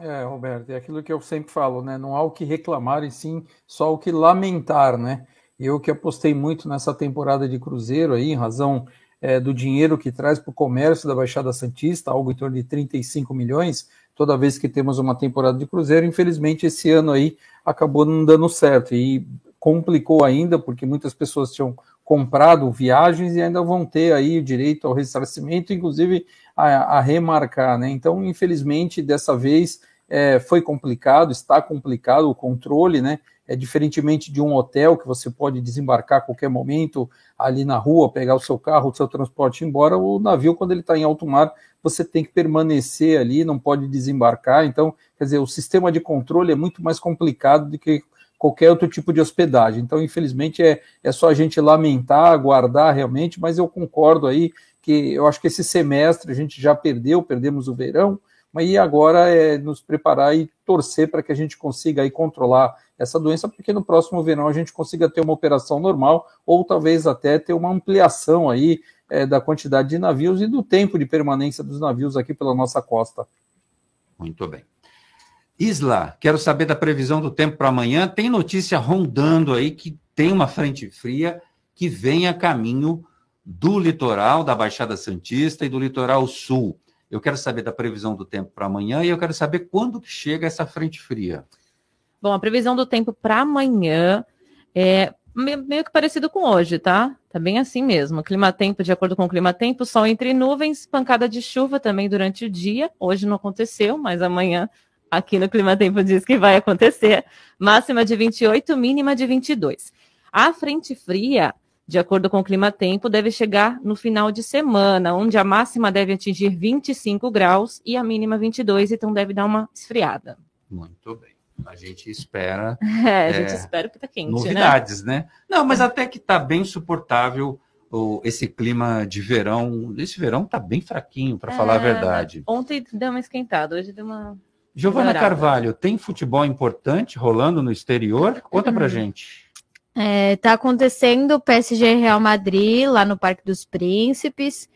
É, Roberto, é aquilo que eu sempre falo, né? Não há o que reclamar e sim só o que lamentar, né? Eu que apostei muito nessa temporada de Cruzeiro aí, em razão é, do dinheiro que traz para o comércio da Baixada Santista, algo em torno de 35 milhões, toda vez que temos uma temporada de Cruzeiro, infelizmente esse ano aí acabou não dando certo e complicou ainda, porque muitas pessoas tinham comprado viagens e ainda vão ter aí o direito ao ressarcimento, inclusive a, a remarcar, né? Então, infelizmente, dessa vez é, foi complicado, está complicado o controle, né? É diferentemente de um hotel que você pode desembarcar a qualquer momento ali na rua, pegar o seu carro, o seu transporte embora. O navio, quando ele está em alto mar, você tem que permanecer ali, não pode desembarcar. Então, quer dizer, o sistema de controle é muito mais complicado do que qualquer outro tipo de hospedagem. Então, infelizmente, é, é só a gente lamentar, aguardar realmente, mas eu concordo aí que eu acho que esse semestre a gente já perdeu, perdemos o verão, mas e agora é nos preparar e torcer para que a gente consiga aí controlar essa doença, porque no próximo verão a gente consiga ter uma operação normal, ou talvez até ter uma ampliação aí é, da quantidade de navios e do tempo de permanência dos navios aqui pela nossa costa. Muito bem. Isla, quero saber da previsão do tempo para amanhã. Tem notícia rondando aí que tem uma frente fria que vem a caminho do litoral da Baixada Santista e do litoral sul. Eu quero saber da previsão do tempo para amanhã e eu quero saber quando que chega essa frente fria. Bom, a previsão do tempo para amanhã é me- meio que parecido com hoje, tá? Tá bem assim mesmo. Clima-tempo, de acordo com o clima-tempo, sol entre nuvens, pancada de chuva também durante o dia. Hoje não aconteceu, mas amanhã aqui no clima-tempo diz que vai acontecer. Máxima de 28, mínima de 22. A frente fria, de acordo com o clima-tempo, deve chegar no final de semana, onde a máxima deve atingir 25 graus e a mínima 22, então deve dar uma esfriada. Muito bem. A gente espera. É, a gente é, espera que tá quente, Novidades, né? Não, mas até que tá bem suportável o, esse clima de verão. Esse verão tá bem fraquinho, para falar a É, verdade. Ontem deu uma esquentada, hoje deu uma. Giovana. Carvalho, tem futebol importante rolando no exterior? Conta pra gente. É, tá acontecendo o PSG Real Madrid lá no Parque dos Príncipes.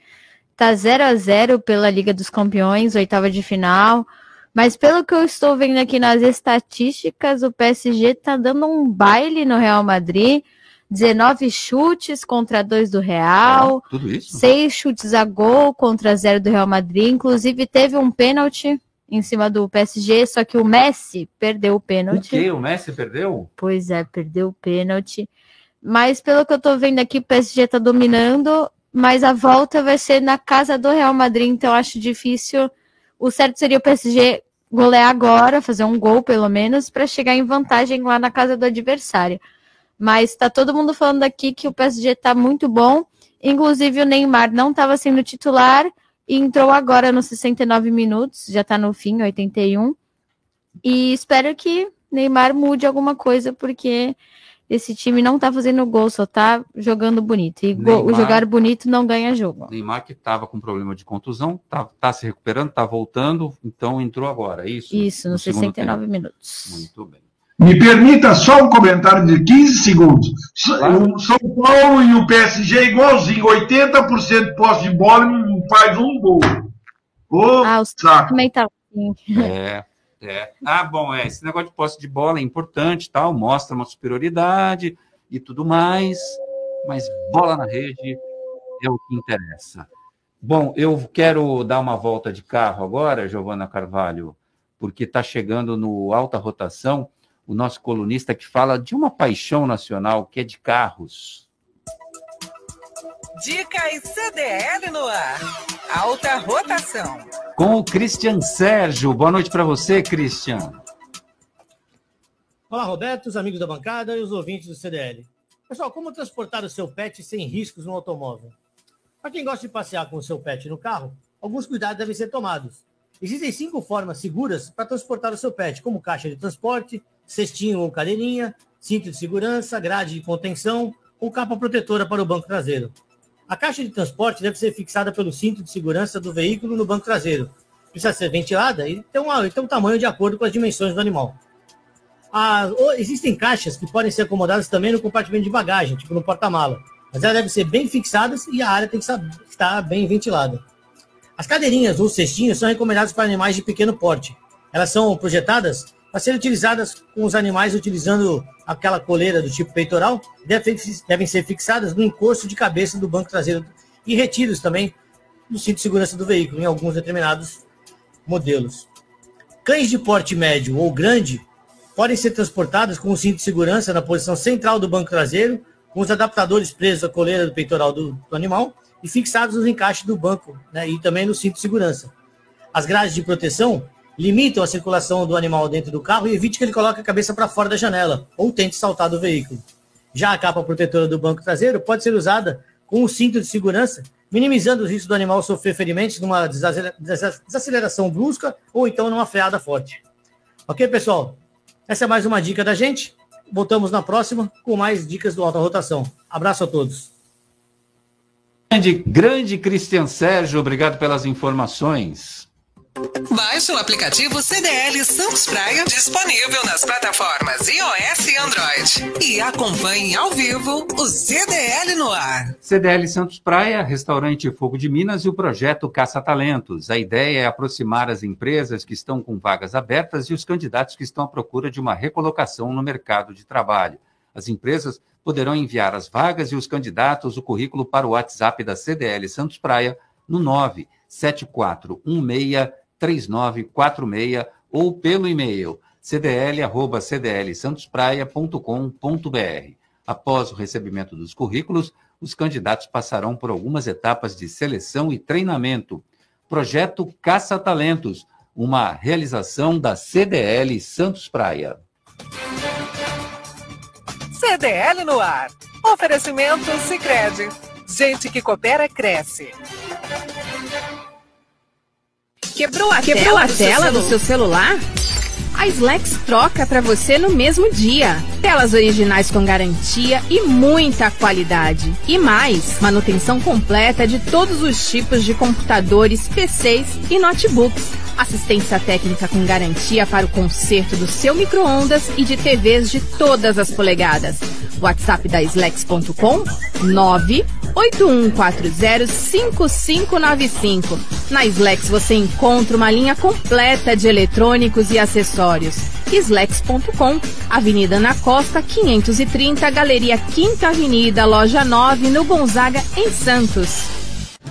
Tá 0 a 0 pela Liga dos Campeões, oitava de final. Mas pelo que eu estou vendo aqui nas estatísticas, o PSG tá dando um baile no Real Madrid. 19 chutes contra 2 do Real. Ah, tudo isso? 6 chutes a gol contra 0 do Real Madrid. Inclusive, teve um pênalti em cima do PSG, só que o Messi perdeu o O pênalti. quê? O Messi perdeu? Pois é, perdeu o pênalti. Mas pelo que eu tô vendo aqui, o PSG tá dominando, mas a volta vai ser na casa do Real Madrid, então eu acho difícil. O certo seria o PSG golear agora, fazer um gol pelo menos, para chegar em vantagem lá na casa do adversário. Mas tá todo mundo falando aqui que o PSG tá muito bom. Inclusive o Neymar não estava sendo titular e entrou agora nos 69 minutos, já tá no fim, 81. E espero que Neymar mude alguma coisa, porque esse time não tá fazendo gol, só tá jogando bonito. E gol- Neymar- jogar bonito não ganha jogo. Neymar que estava com problema de contusão, tá, tá se recuperando, tá voltando, então entrou agora, é isso? Isso, No nos segundo 69 tempo. minutos. Muito bem. Me permita só um comentário de 15 segundos. So- O São Paulo e o PSG igualzinho, 80% de posse de bola faz um gol. Ô, Ah, o saco. também tá assim. É, é. Ah, bom, é, esse negócio de posse de bola é importante, tal, mostra uma superioridade e tudo mais, mas bola na rede é o que interessa. Bom, eu quero dar uma volta de carro agora, Giovana Carvalho, porque está chegando no alta rotação o nosso colunista que fala de uma paixão nacional que é de carros. Dicas CDL no ar. Alta rotação. Com o Christian Sérgio. Boa noite para você, Christian. Olá, Roberto, os amigos da bancada e os ouvintes do CDL. Pessoal, como transportar o seu pet sem riscos no automóvel? Para quem gosta de passear com o seu pet no carro, alguns cuidados devem ser tomados. Existem cinco formas seguras para transportar o seu pet, como caixa de transporte, cestinho ou cadeirinha, cinto de segurança, grade de contenção ou capa protetora para o banco traseiro. A caixa de transporte deve ser fixada pelo cinto de segurança do veículo no banco traseiro. Precisa ser ventilada e ter, uma, ter um tamanho de acordo com as dimensões do animal. Ah, o- existem caixas que podem ser acomodadas também no compartimento de bagagem, tipo no porta-mala. Mas elas devem ser bem fixadas e a área tem que estar bem ventilada. As cadeirinhas ou cestinhos são recomendadas para animais de pequeno porte. Elas são projetadas para serem utilizadas com os animais utilizando aquela coleira do tipo peitoral, devem, devem ser fixadas no encosto de cabeça do banco traseiro e retidos também no cinto de segurança do veículo, em alguns determinados modelos. Cães de porte médio ou grande podem ser transportados com o cinto de segurança na posição central do banco traseiro, com os adaptadores presos à coleira do peitoral do, do animal e fixados nos encaixes do banco né, e também no cinto de segurança. As grades de proteção limitam a circulação do animal dentro do carro e evite que ele coloque a cabeça para fora da janela ou tente saltar do veículo. Já a capa protetora do banco traseiro pode ser usada com o cinto de segurança, minimizando os riscos do animal sofrer ferimentos numa desacelera- desa- desaceleração brusca ou então numa freada forte. Ok, pessoal? Essa é mais uma dica da gente. Voltamos na próxima com mais dicas do Alta Rotação. Abraço a todos. Grande, grande Christian Sérgio, obrigado pelas informações. Baixe o aplicativo CDL Santos Praia, disponível nas plataformas iOS e Android. E acompanhe ao vivo o CDL no ar. CDL Santos Praia, Restaurante Fogo de Minas e o projeto Caça Talentos. A ideia é aproximar as empresas que estão com vagas abertas e os candidatos que estão à procura de uma recolocação no mercado de trabalho. As empresas poderão enviar as vagas e os candidatos o currículo para o WhatsApp da CDL Santos Praia no 974163946 ou pelo e-mail cdl@cdlsantospraia.com.br. Após o recebimento dos currículos, os candidatos passarão por algumas etapas de seleção e treinamento. Projeto Caça Talentos, uma realização da CDL Santos Praia. CDL no ar. Oferecimento Sicredi. Gente que coopera cresce. Quebrou a Quebrou tela, a do, seu tela do celu- seu celular? A Slex troca para você no mesmo dia. Telas originais com garantia e muita qualidade. E mais, manutenção completa de todos os tipos de computadores, PCs e notebooks. Assistência técnica com garantia para o conserto do seu micro-ondas e de TVs de todas as polegadas. WhatsApp da Slex.com 981405595. Na Slex você encontra uma linha completa de eletrônicos e acessórios. Slex.com, Avenida Ana Costa, 530, Galeria Quinta Avenida, Loja 9, no Gonzaga, em Santos.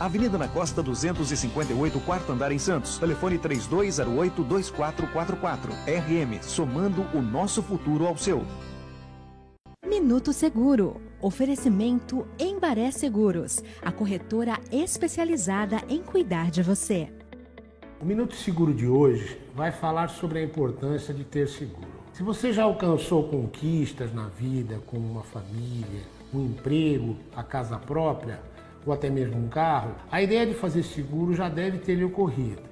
Avenida na Costa 258, quarto andar em Santos. Telefone 3208-2444. RM, somando o nosso futuro ao seu. Minuto Seguro. Oferecimento Embaré Seguros, a corretora especializada em cuidar de você. O Minuto Seguro de hoje vai falar sobre a importância de ter seguro. Se você já alcançou conquistas na vida, como uma família, um emprego, a casa própria, ou até mesmo um carro, a ideia de fazer seguro já deve ter lhe ocorrido.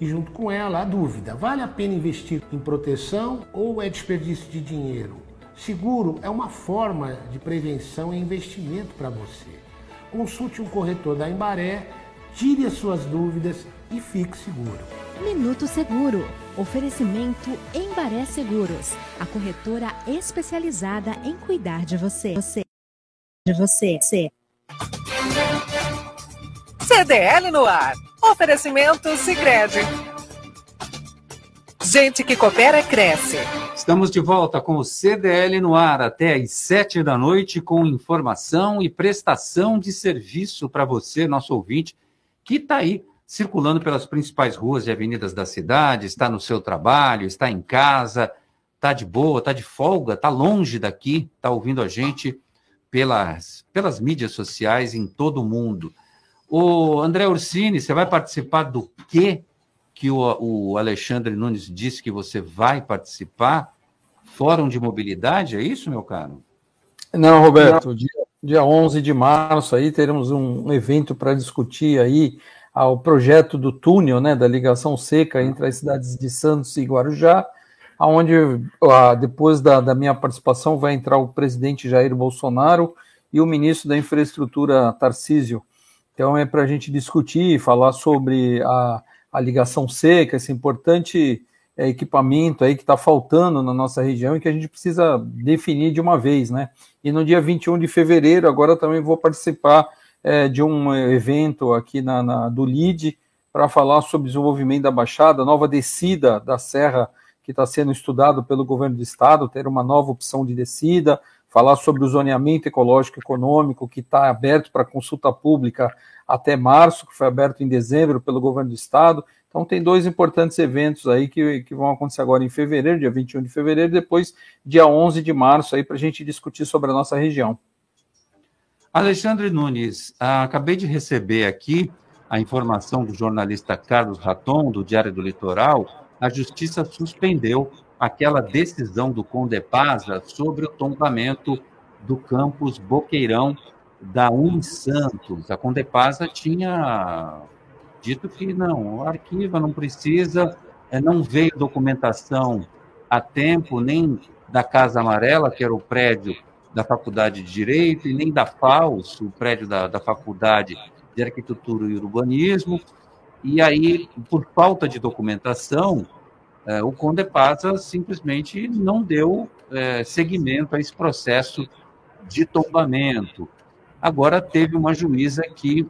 E junto com ela, a dúvida: vale a pena investir em proteção ou é desperdício de dinheiro? Seguro é uma forma de prevenção e investimento para você. Consulte um corretor da Embaré, tire as suas dúvidas e fique seguro. Minuto Seguro. Oferecimento Embaré Seguros, a corretora especializada em cuidar de você. Você. De você. você. CDL no ar. Oferecimento Sicredi. Gente que coopera cresce. Estamos de volta com o CDL no ar até às sete da noite com informação e prestação de serviço para você, nosso ouvinte, que está aí circulando pelas principais ruas e avenidas da cidade, está no seu trabalho, está em casa, está de boa, está de folga, está longe daqui, está ouvindo a gente pelas, pelas mídias sociais em todo o mundo. O André Ursini, você vai participar do quê que o, o Alexandre Nunes disse que você vai participar? Fórum de Mobilidade, é isso, meu caro? Não, Roberto, Dia, dia 11 de março aí teremos um, evento para discutir aí ah, o projeto do túnel, né, da ligação seca entre as cidades de Santos e Guarujá, aonde ah, depois da, da, minha participação vai entrar o presidente Jair Bolsonaro e o ministro da Infraestrutura Tarcísio. Então é para a gente discutir, falar sobre a, a ligação seca, esse importante é, equipamento aí que está faltando na nossa região e que a gente precisa definir de uma vez, né? E no dia 21 de fevereiro, agora também vou participar é, de um evento aqui na, na do LID para falar sobre desenvolvimento da Baixada, nova descida da Serra que está sendo estudado pelo governo do estado, ter uma nova opção de descida, falar sobre o zoneamento ecológico econômico que está aberto para consulta pública até março, que foi aberto em dezembro pelo governo do estado. Então tem dois importantes eventos aí que, que vão acontecer agora em fevereiro, dia 21 de fevereiro, depois dia 11 de março aí para a gente discutir sobre a nossa região. Alexandre Nunes, acabei de receber aqui a informação do jornalista Carlos Raton, do Diário do Litoral, a Justiça suspendeu aquela decisão do Condepasa sobre o tombamento do campus Boqueirão da Santos. A Condepasa tinha dito que não, o arquivo não precisa, eh, não veio documentação a tempo, nem da Casa Amarela, que era o prédio da Faculdade de Direito, e nem da FAUS, o prédio da, da Faculdade de Arquitetura e Urbanismo, e aí, por falta de documentação, é, o Condepasa simplesmente não deu é, seguimento a esse processo de tombamento. Agora teve uma juíza que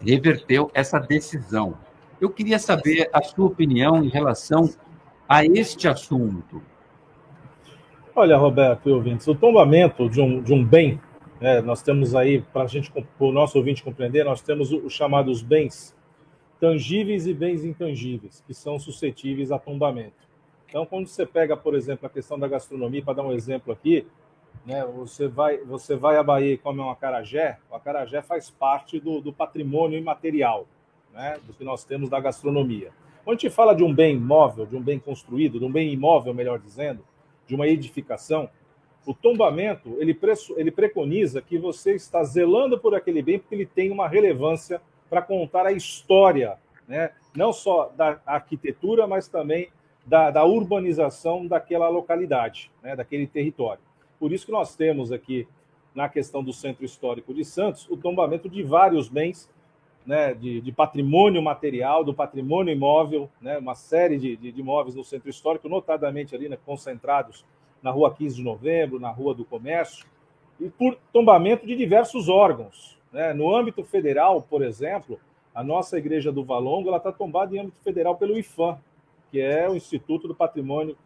reverteu essa decisão. Eu queria saber a sua opinião em relação a este assunto. Olha, Roberto e ouvintes, o tombamento de um, de um bem, né, nós temos aí, para a gente, para o nosso ouvinte compreender, nós temos os chamados bens tangíveis e bens intangíveis, que são suscetíveis a tombamento. Então, quando você pega, por exemplo, a questão da gastronomia, para dar um exemplo aqui, né, você, vai, você vai à Bahia e come um acarajé, o acarajé faz parte do, do patrimônio imaterial, né, do que nós temos da gastronomia. Quando a gente fala de um bem imóvel, de um bem construído, de um bem imóvel, melhor dizendo, de uma edificação, o tombamento ele, ele preconiza que você está zelando por aquele bem porque ele tem uma relevância para contar a história, né? não só da arquitetura, mas também da, da urbanização daquela localidade, né, daquele território. Por isso que nós temos aqui, na questão do Centro Histórico de Santos, o tombamento de vários bens né, de, de, patrimônio material, do patrimônio imóvel, né, uma série de, de, de, imóveis no centro histórico, notadamente ali né, concentrados na rua 15 de novembro, na rua do comércio, e por tombamento de diversos órgãos. Né? No âmbito federal, por exemplo, a nossa igreja do Valongo está tombada em âmbito federal pelo IFAM, que é o Instituto do Patrimônio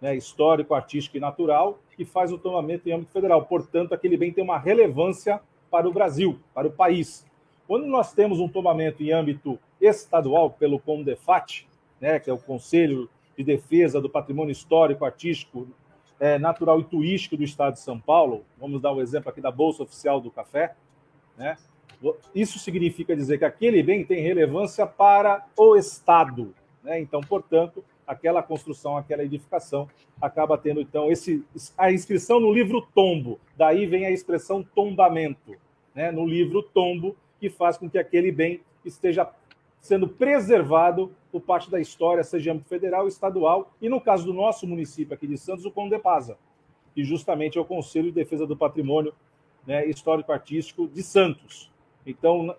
né, Histórico, Artístico e Natural, que faz o tombamento em âmbito federal. Portanto, aquele bem tem uma relevância para o Brasil, para o país. Quando nós temos um tombamento em âmbito estadual pelo CONDEFAT, né, que é o Conselho de Defesa do Patrimônio Histórico, Artístico, é, Natural e Turístico do Estado de São Paulo, vamos dar o um exemplo aqui da Bolsa Oficial do Café, né? Isso significa dizer que aquele bem tem relevância para o Estado. Né? Então, portanto, aquela construção, aquela edificação acaba tendo, então, esse, a inscrição no livro tombo. Daí vem a expressão tombamento. Né? No livro tombo, que faz com que aquele bem esteja sendo preservado por parte da história, seja âmbito federal, estadual, e no caso do nosso município aqui de Santos, o Condepasa, que justamente é o Conselho de Defesa do Patrimônio né, Histórico-Artístico de Santos. Então,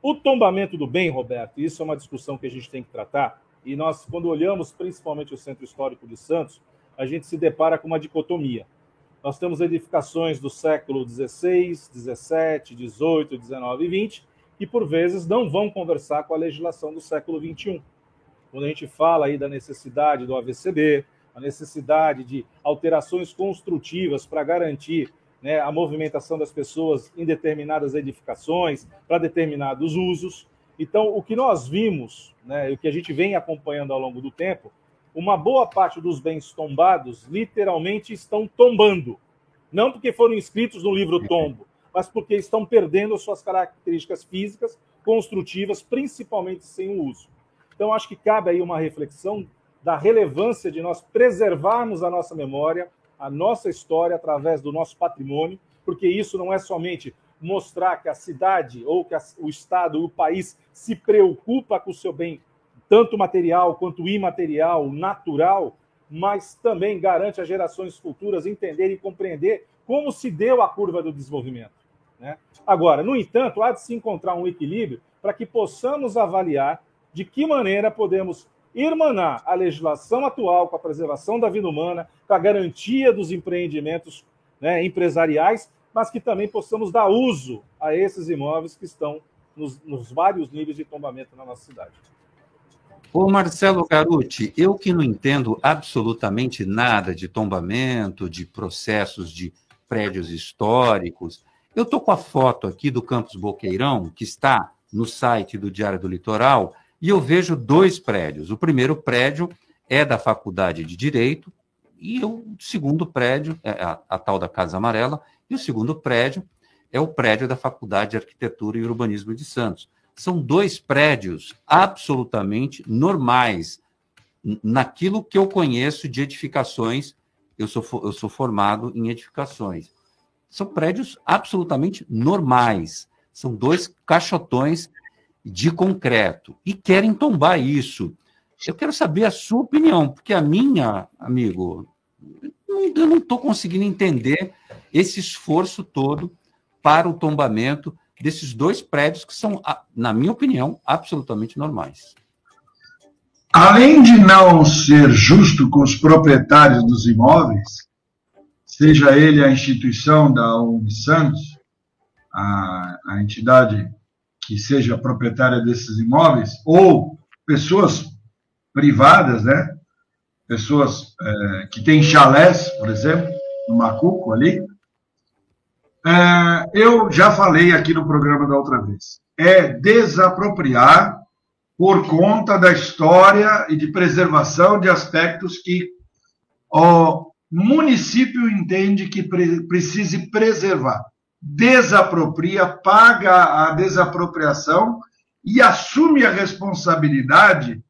o tombamento do bem, Roberto, isso é uma discussão que a gente tem que tratar, e nós, quando olhamos principalmente o Centro Histórico de Santos, a gente se depara com uma dicotomia. Nós temos edificações do século XVI, XVII, XVIII, XIX e XX, que por vezes não vão conversar com a legislação do século XXI. Quando a gente fala aí da necessidade do AVCB, a necessidade de alterações construtivas para garantir né, a movimentação das pessoas em determinadas edificações, para determinados usos. Então, o que nós vimos, né, o que a gente vem acompanhando ao longo do tempo, uma boa parte dos bens tombados literalmente estão tombando. Não porque foram inscritos no livro tombo, mas porque estão perdendo suas características físicas, construtivas, principalmente sem o uso. Então, acho que cabe aí uma reflexão da relevância de nós preservarmos a nossa memória, a nossa história através do nosso patrimônio, porque isso não é somente mostrar que a cidade ou que o Estado, o país se preocupa com o seu bem tanto material quanto imaterial, natural, mas também garante às gerações futuras entender e compreender como se deu a curva do desenvolvimento. Né? Agora, no entanto, há de se encontrar um equilíbrio para que possamos avaliar de que maneira podemos irmanar a legislação atual com a preservação da vida humana, com a garantia dos empreendimentos né, empresariais, mas que também possamos dar uso a esses imóveis que estão nos, nos vários níveis de tombamento na nossa cidade. Ô Marcelo Garuti, eu que não entendo absolutamente nada de tombamento, de processos de prédios históricos, eu estou com a foto aqui do Campus Boqueirão, que está no site do Diário do Litoral, e eu vejo dois prédios. O primeiro prédio é da Faculdade de Direito, e o segundo prédio é a, a tal da Casa Amarela, e o segundo prédio é o prédio da Faculdade de Arquitetura e Urbanismo de Santos são dois prédios absolutamente normais naquilo que eu conheço de edificações. Eu sou, eu sou formado em edificações. São prédios absolutamente normais. São dois caixotões de concreto e querem tombar isso. Eu quero saber a sua opinião, porque a minha, amigo, eu não estou conseguindo entender esse esforço todo para o tombamento desses dois prédios que são, na minha opinião, absolutamente normais. Além de não ser justo com os proprietários dos imóveis, seja ele a instituição da UNB Santos, a, a entidade que seja proprietária desses imóveis, ou pessoas privadas, né? Pessoas é, que têm chalés, por exemplo, no Macuco ali, é, eu já falei aqui no programa da outra vez. É desapropriar por conta da história e de preservação de aspectos que o município entende que pre precise preservar. Desapropria, paga a desapropriação e assume a responsabilidade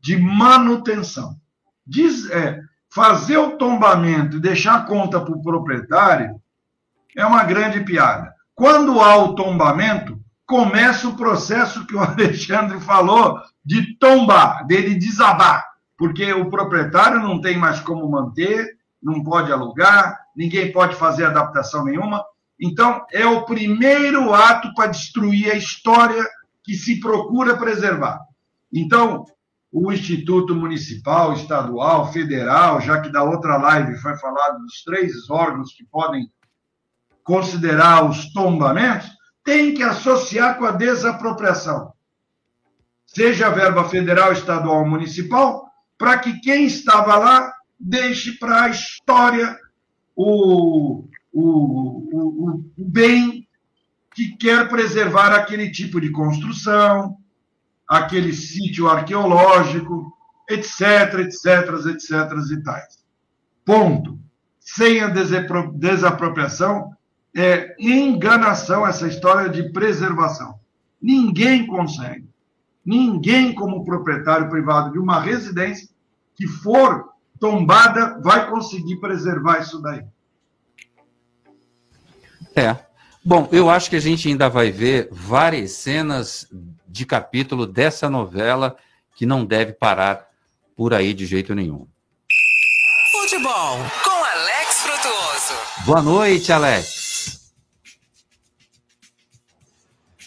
de manutenção. Diz, é, fazer o tombamento e deixar a conta para o proprietário é uma grande piada. Quando há o tombamento, começa o processo que o Alexandre falou de tombar, dele desabar. porque o proprietário não tem mais como manter, não pode alugar, ninguém pode fazer adaptação nenhuma. Então, é o primeiro ato para destruir a história que se procura preservar. Então, o Instituto Municipal, Estadual, Federal, já que da outra live foi falado dos três órgãos que podem considerar os tombamentos, tem que associar com a desapropriação. Seja a verba federal, estadual ou municipal, para que quem estava lá deixe para a história o, o, o, o bem que quer preservar aquele tipo de construção, aquele sítio arqueológico, etc, etc, etc e tais. Ponto. Sem a desapropriação, é enganação essa história de preservação. Ninguém consegue. Ninguém, como proprietário privado de uma residência que for tombada, vai conseguir preservar isso daí. É. Bom, eu acho que a gente ainda vai ver várias cenas de capítulo dessa novela que não deve parar por aí de jeito nenhum. Futebol com Alex Frutuoso. Boa noite, Alex.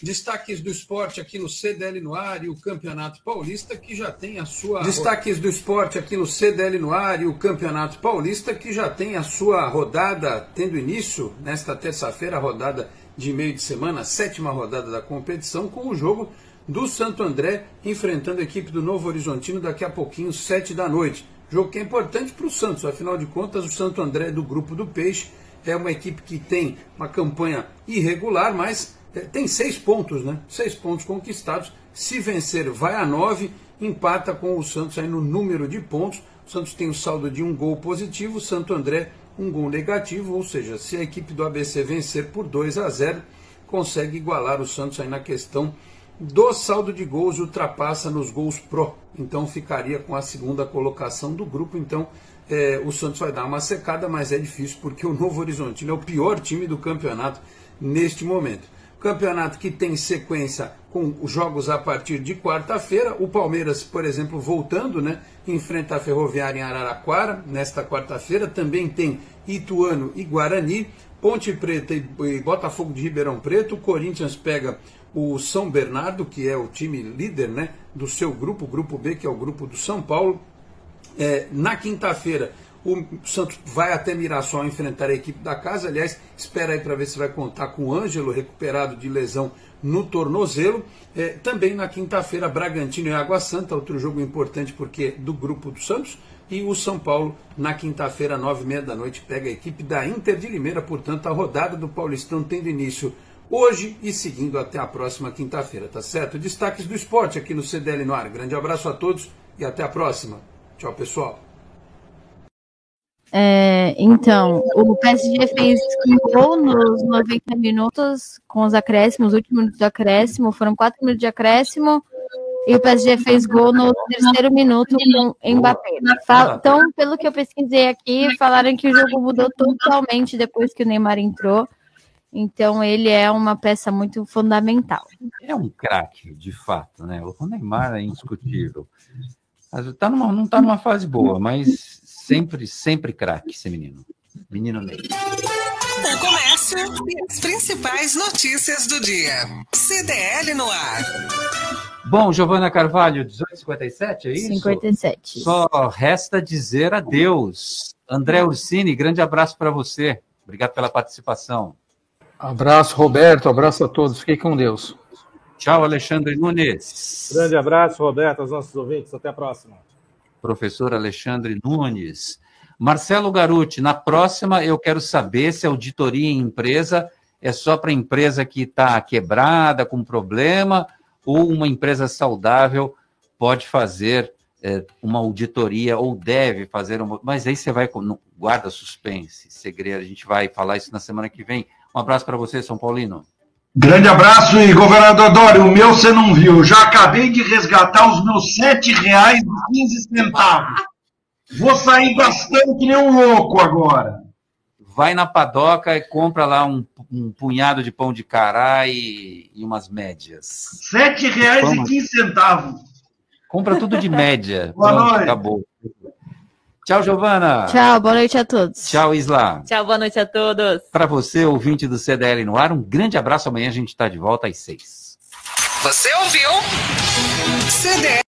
Destaques do esporte aqui no CDL no ar e o Campeonato Paulista que já tem a sua. Destaques do esporte aqui no CDL no ar e o Campeonato Paulista que já tem a sua rodada tendo início nesta terça-feira, a rodada de meio de semana, a sétima rodada da competição, com o jogo do Santo André enfrentando a equipe do Novo Horizontino daqui a pouquinho, sete da noite. Jogo que é importante para o Santos, afinal de contas, o Santo André do grupo do Peixe é uma equipe que tem uma campanha irregular, mas tem seis pontos, né? Seis pontos conquistados. Se vencer, vai a nove, empata com o Santos aí no número de pontos. O Santos tem o saldo de um gol positivo, o Santo André um gol negativo, ou seja, se a equipe do ABC vencer por 2 a 0, consegue igualar o Santos aí na questão do saldo de gols e ultrapassa nos gols pro. Então ficaria com a segunda colocação do grupo. Então é, o Santos vai dar uma secada, mas é difícil porque o Novo Horizontino é o pior time do campeonato neste momento. Campeonato que tem sequência com jogos a partir de quarta-feira. O Palmeiras, por exemplo, voltando, né? Enfrenta a Ferroviária em Araraquara nesta quarta-feira. Também tem Ituano e Guarani. Ponte Preta e Botafogo de Ribeirão Preto. O Corinthians pega o São Bernardo, que é o time líder né, do seu grupo, o grupo B, que é o grupo do São Paulo. É, na quinta-feira, o Santos vai até Mirassol enfrentar a equipe da casa. Aliás, espera aí para ver se vai contar com o Ângelo, recuperado de lesão no tornozelo. É, também na quinta-feira, Bragantino e Água Santa, outro jogo importante porque do grupo do Santos. E o São Paulo, na quinta-feira, nove e meia da noite, pega a equipe da Inter de Limeira. Portanto, a rodada do Paulistão tendo início hoje e seguindo até a próxima quinta-feira, tá certo? Destaques do esporte aqui no CDL no ar. Grande abraço a todos e até a próxima. Tchau, pessoal. É, então, o PSG fez um gol nos 90 minutos com os acréscimos, os últimos minutos de acréscimo, foram quatro minutos de acréscimo, e o PSG fez gol no terceiro minuto com Mbappé. Então, pelo que eu pesquisei aqui, falaram que o jogo mudou totalmente depois que o Neymar entrou. Então, ele é uma peça muito fundamental. É um craque, de fato, né? O Neymar é indiscutível. Tá numa, não está numa fase boa, mas Sempre, sempre craque esse menino. Menino Ney. O comércio e as principais notícias do dia. CDL no ar. Bom, Giovana Carvalho, 1857, é isso? 57. Só resta dizer adeus. André Ursini, grande abraço para você. Obrigado pela participação. Abraço, Roberto. Abraço a todos. Fiquem com Deus. Tchau, Alexandre Nunes. Grande abraço, Roberto, aos nossos ouvintes. Até a próxima professor Alexandre Nunes. Marcelo Garuti, na próxima eu quero saber se auditoria em empresa é só para empresa que está quebrada, com problema, ou uma empresa saudável pode fazer é, uma auditoria ou deve fazer uma. Mas aí você vai. Guarda suspense, segredo, a gente vai falar isso na semana que vem. Um abraço para você, São Paulino. Grande abraço e governador Dória, o meu você não viu. Já acabei de resgatar os meus sete reais e quinze centavos. Vou sair gastando que nem um louco agora. Vai na padoca e compra lá um, um punhado de pão de cará e, e umas médias. Sete reais e quinze centavos. Compra tudo de média. Boa Pronto, noite. acabou. Tchau, Giovana. Tchau, boa noite a todos. Tchau, Isla. Tchau, boa noite a todos. Para você, ouvinte do CDL no ar, um grande abraço. Amanhã a gente está de volta às seis. Você ouviu? CDL